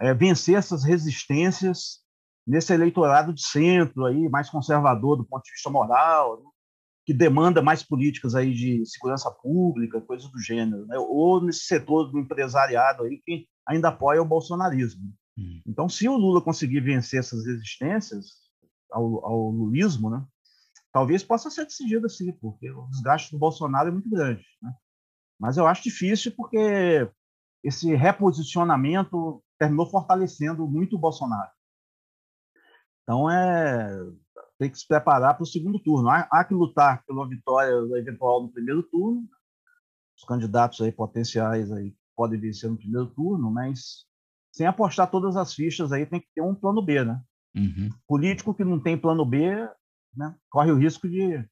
Speaker 3: é, vencer essas resistências nesse eleitorado de centro aí, mais conservador do ponto de vista moral, né? que demanda mais políticas aí de segurança pública, coisas do gênero, né? ou nesse setor do empresariado aí que ainda apoia o bolsonarismo. Hum. Então, se o Lula conseguir vencer essas resistências ao, ao lulismo, né? talvez possa ser decidido assim, porque o desgaste do Bolsonaro é muito grande. Né? Mas eu acho difícil porque esse reposicionamento terminou fortalecendo muito o Bolsonaro. Então, é, tem que se preparar para o segundo turno. Há, há, que lutar pela vitória eventual no primeiro turno. Os candidatos aí potenciais aí podem vencer no primeiro turno, mas sem apostar todas as fichas aí tem que ter um plano B, né? Uhum. Político que não tem plano B né, corre o risco de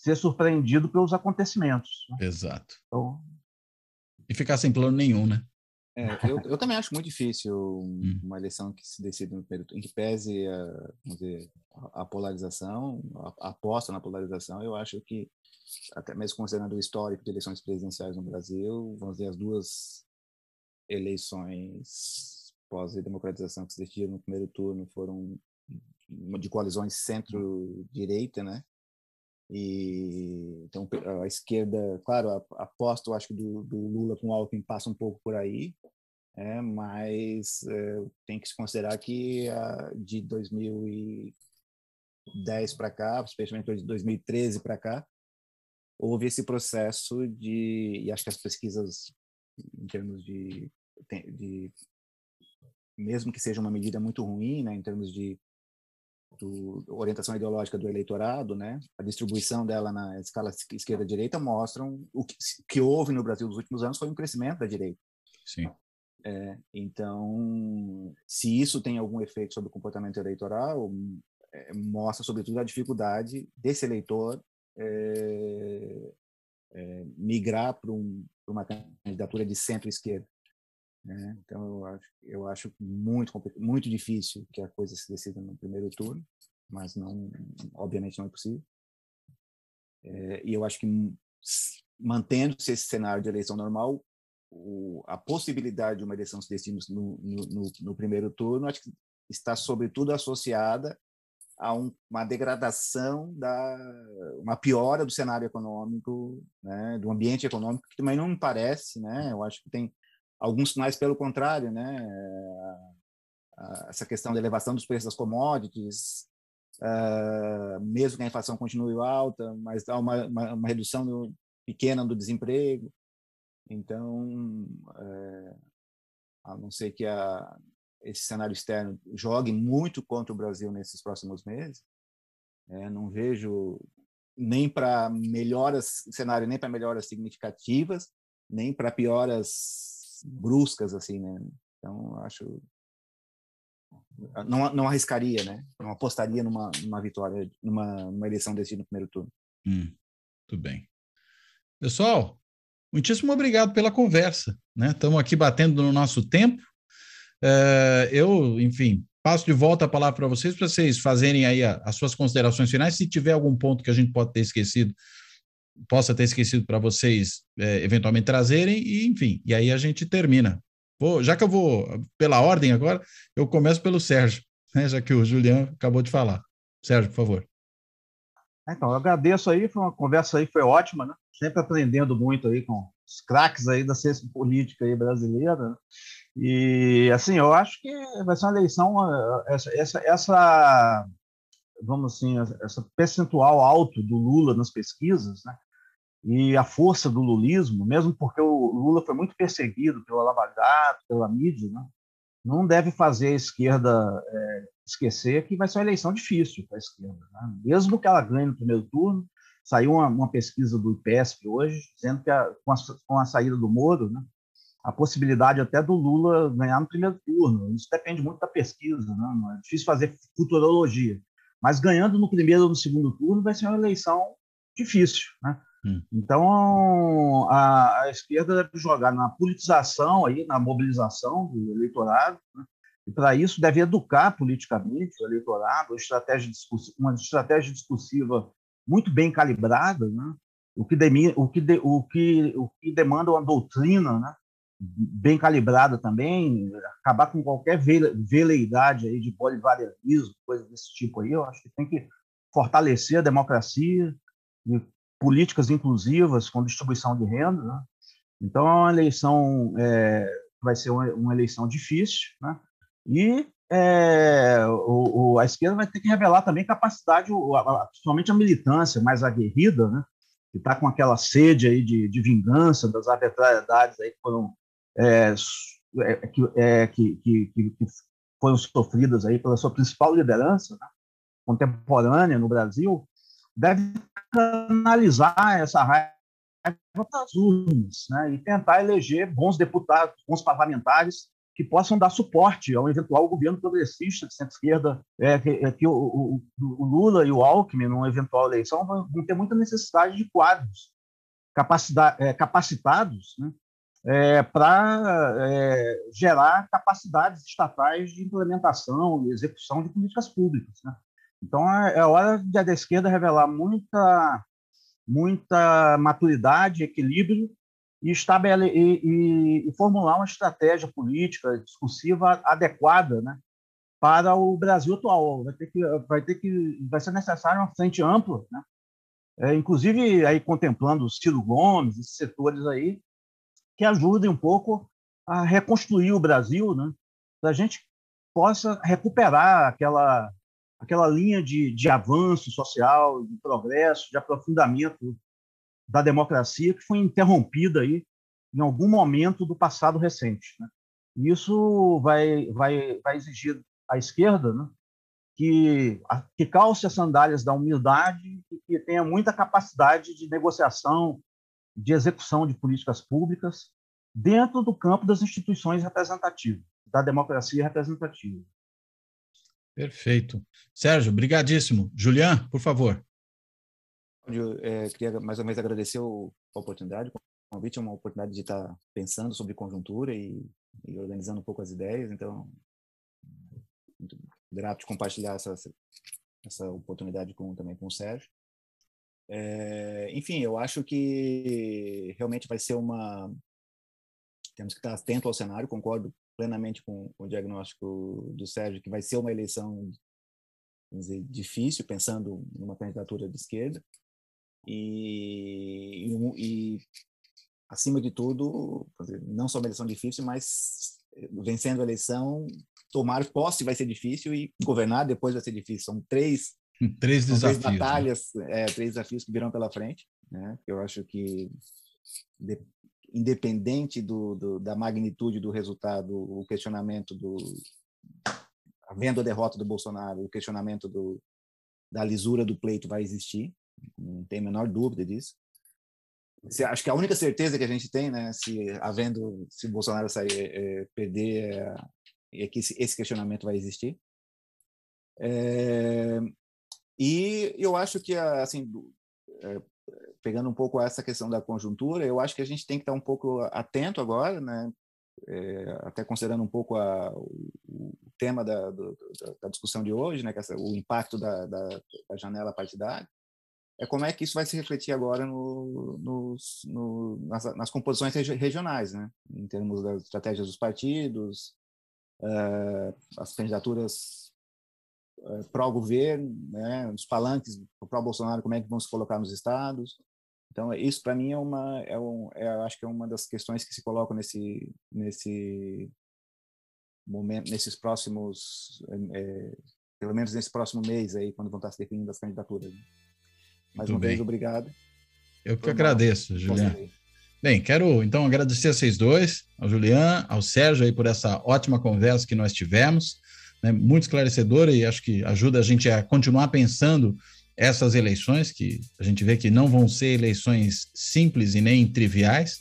Speaker 3: ser surpreendido pelos acontecimentos.
Speaker 1: Né? Exato. Então... E ficar sem plano nenhum, né?
Speaker 4: É, eu, eu, também acho muito difícil hum. uma eleição que se decide no primeiro em que pese a, dizer, a, polarização, a, a aposta na polarização, eu acho que, até mesmo considerando o histórico de eleições presidenciais no Brasil, vamos dizer, as duas eleições pós-democratização que se decidiram no primeiro turno foram de coalizões centro-direita, né? E então a esquerda, claro, aposto, acho que do, do Lula com o Alckmin passa um pouco por aí, é, mas é, tem que se considerar que a, de 2010 para cá, especialmente de 2013 para cá, houve esse processo de, e acho que as pesquisas em termos de, de mesmo que seja uma medida muito ruim, né, em termos de orientação ideológica do eleitorado, né, a distribuição dela na escala esquerda-direita mostram o que, que, houve no Brasil nos últimos anos foi um crescimento da direita.
Speaker 1: Sim.
Speaker 4: É, então, se isso tem algum efeito sobre o comportamento eleitoral, é, mostra sobretudo a dificuldade desse eleitor é, é migrar para um, uma candidatura de centro-esquerda. Né? Então, eu acho, eu acho muito, muito difícil que a coisa se decida no primeiro turno, mas não, obviamente não é possível. É, e eu acho que mantendo-se esse cenário de eleição normal, o, a possibilidade de uma eleição se decidir no, no, no, primeiro turno, acho que está sobretudo associada a um, uma degradação da uma piora do cenário econômico, né, do ambiente econômico que também não me parece, né? Eu acho que tem alguns sinais pelo contrário, né? Essa questão da elevação dos preços das commodities, uh, mesmo que a inflação continue alta, mas há uma, uma, uma redução do, pequena do desemprego. Então, uh, a não ser que a, esse cenário externo jogue muito contra o Brasil nesses próximos meses, é, não vejo nem para melhoras cenário nem para melhoras significativas nem para pioras bruscas, assim, né? Então, acho. Não, não arriscaria, né? Não apostaria numa, numa vitória, numa, numa eleição desse no primeiro turno.
Speaker 1: Hum, tudo bem. Pessoal, muitíssimo obrigado pela conversa, né? Estamos aqui batendo no nosso tempo. É, eu, enfim, passo de volta a palavra para vocês, para vocês fazerem aí a, as suas considerações finais. Se tiver algum ponto que a gente pode ter esquecido, possa ter esquecido para vocês é, eventualmente trazerem, e enfim, e aí a gente termina. Vou, já que eu vou pela ordem agora, eu começo pelo Sérgio, né, já que o Juliano acabou de falar. Sérgio, por favor.
Speaker 3: Então, eu agradeço aí, foi uma conversa aí, foi ótima, né? Sempre aprendendo muito aí com os craques aí da ciência política aí brasileira. Né? E, assim, eu acho que vai ser uma eleição, eh, essa, essa, essa vamos assim, essa percentual alto do Lula nas pesquisas, né? E a força do lulismo, mesmo porque o Lula foi muito perseguido pela Lava Jato, pela mídia, né? não deve fazer a esquerda é, esquecer que vai ser uma eleição difícil para a esquerda. Né? Mesmo que ela ganhe no primeiro turno, saiu uma, uma pesquisa do IPESP hoje, dizendo que a, com, a, com, a, saída do Moro, né, a possibilidade até do Lula ganhar no primeiro turno. Isso depende muito da pesquisa, né? é difícil fazer futurologia. Mas ganhando no primeiro ou no segundo turno vai ser uma eleição difícil. Né? Hum. Então, a, a, esquerda deve jogar na politização, aí, na mobilização do eleitorado, né? e para isso deve educar politicamente o eleitorado, uma estratégia, uma estratégia discursiva muito bem calibrada, né? o, que o, que de, o, que, o que demanda uma doutrina né? bem calibrada também, acabar com qualquer veleidade aí de bolivarianismo, coisa desse tipo aí, eu acho que tem que fortalecer a democracia e políticas inclusivas com distribuição de renda. Né? Então, é uma eleição, é, vai ser uma, uma, eleição difícil, né? e é, o, o, a esquerda vai ter que revelar também capacidade, principalmente a militância mais aguerrida, né? que está com aquela sede aí de, de vingança das arbitrariedades aí que foram é, é, que, é, que, que, que, foram sofridas aí pela sua principal liderança, né? contemporânea no Brasil, deve analisar essa raiva para as urnas né, e tentar eleger bons deputados, bons parlamentares que possam dar suporte ao eventual governo progressista de centro-esquerda, é, que, é, que o, o, o, Lula e o Alckmin, numa eventual eleição, vão, vão ter muita necessidade de quadros é, capacitados né, é, para é, gerar capacidades estatais de implementação e execução de políticas públicas. Né? Então, é, é hora de a esquerda revelar muita, muita maturidade, equilíbrio e, estabele, e, e, e, formular uma estratégia política, discursiva adequada né, para o Brasil atual. Vai ter que, vai ter que, vai ser necessário uma frente ampla, né? É, inclusive aí contemplando o Ciro Gomes, esses setores aí, que ajudem um pouco a reconstruir o Brasil, né? Para a gente possa recuperar aquela aquela linha de, de avanço social, de progresso, de aprofundamento da democracia que foi interrompida aí em algum momento do passado recente. Né? E isso vai, vai, vai exigir à esquerda né, que, que calce as sandálias da humildade e que tenha muita capacidade de negociação, de execução de políticas públicas dentro do campo das instituições representativas, da democracia representativa.
Speaker 1: Perfeito. Sérgio, brigadíssimo. Julian, por favor.
Speaker 4: Eu é, queria mais uma vez agradecer a oportunidade, o convite é uma oportunidade de estar pensando sobre conjuntura e, e organizando um pouco as ideias, então muito grato de compartilhar essa, essa oportunidade com, também com o Sérgio. É, enfim, eu acho que realmente vai ser uma. Temos que estar atento ao cenário, concordo plenamente com o diagnóstico do Sérgio, que vai ser uma eleição dizer, difícil, pensando numa candidatura de esquerda. E, e, e acima de tudo, não só uma eleição difícil, mas vencendo a eleição, tomar posse vai ser difícil e governar depois vai ser difícil. São três,
Speaker 1: três desafios,
Speaker 4: três né? batalhas, né? é, três desafios que virão pela frente. Né? Eu acho que de, independente do, do, da magnitude do resultado, o questionamento do havendo a derrota do Bolsonaro, o questionamento do, da lisura do pleito vai existir, não tem a menor dúvida disso. Se, acho que a única certeza que a gente tem, né, se havendo, se Bolsonaro sair, é, perder, é, é que esse, esse, questionamento vai existir. É, e eu acho que, assim, é, pegando um pouco essa questão da conjuntura, eu acho que a gente tem que estar um pouco atento agora, né? É, até considerando um pouco a, o, tema da, do, da, discussão de hoje, né? Que essa, o impacto da, da, da, janela partidária, é como é que isso vai se refletir agora no, nos, no, nas, nas, composições regionais, né? Em termos das estratégias dos partidos, uh, as candidaturas uh, pró-governo, né? Os palanques pró-Bolsonaro, como é que vão se colocar nos estados, então, isso para mim é uma, é um, é, acho que é uma das questões que se colocam nesse, nesse momento, nesses próximos, é, pelo menos nesse próximo mês aí, quando vão estar se definindo as candidaturas. Mais Muito uma bem. vez, obrigado.
Speaker 1: Eu que agradeço, Juliano. Bem, quero então agradecer a vocês dois, ao Julian, ao Sérgio aí por essa ótima conversa que nós tivemos, né, muito esclarecedora e acho que ajuda a gente a continuar pensando essas eleições, que a gente vê que não vão ser eleições simples e nem triviais.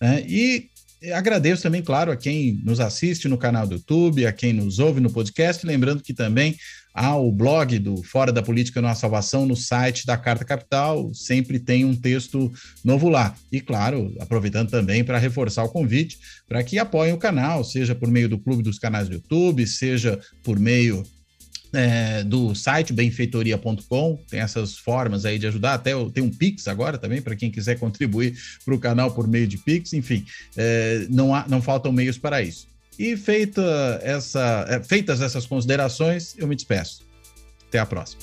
Speaker 1: Né? E agradeço também, claro, a quem nos assiste no canal do YouTube, a quem nos ouve no podcast, lembrando que também há o blog do Fora da Política Nossa Salvação no site da Carta Capital, sempre tem um texto novo lá. E claro, aproveitando também para reforçar o convite para que apoiem o canal, seja por meio do Clube dos Canais do YouTube, seja por meio é, do site benfeitoria.com, tem essas formas aí de ajudar, até tem um Pix agora também, para quem quiser contribuir para o canal por meio de Pix, enfim, é, não, há, não faltam meios para isso. E feita essa, é, feitas essas considerações, eu me despeço. Até a próxima.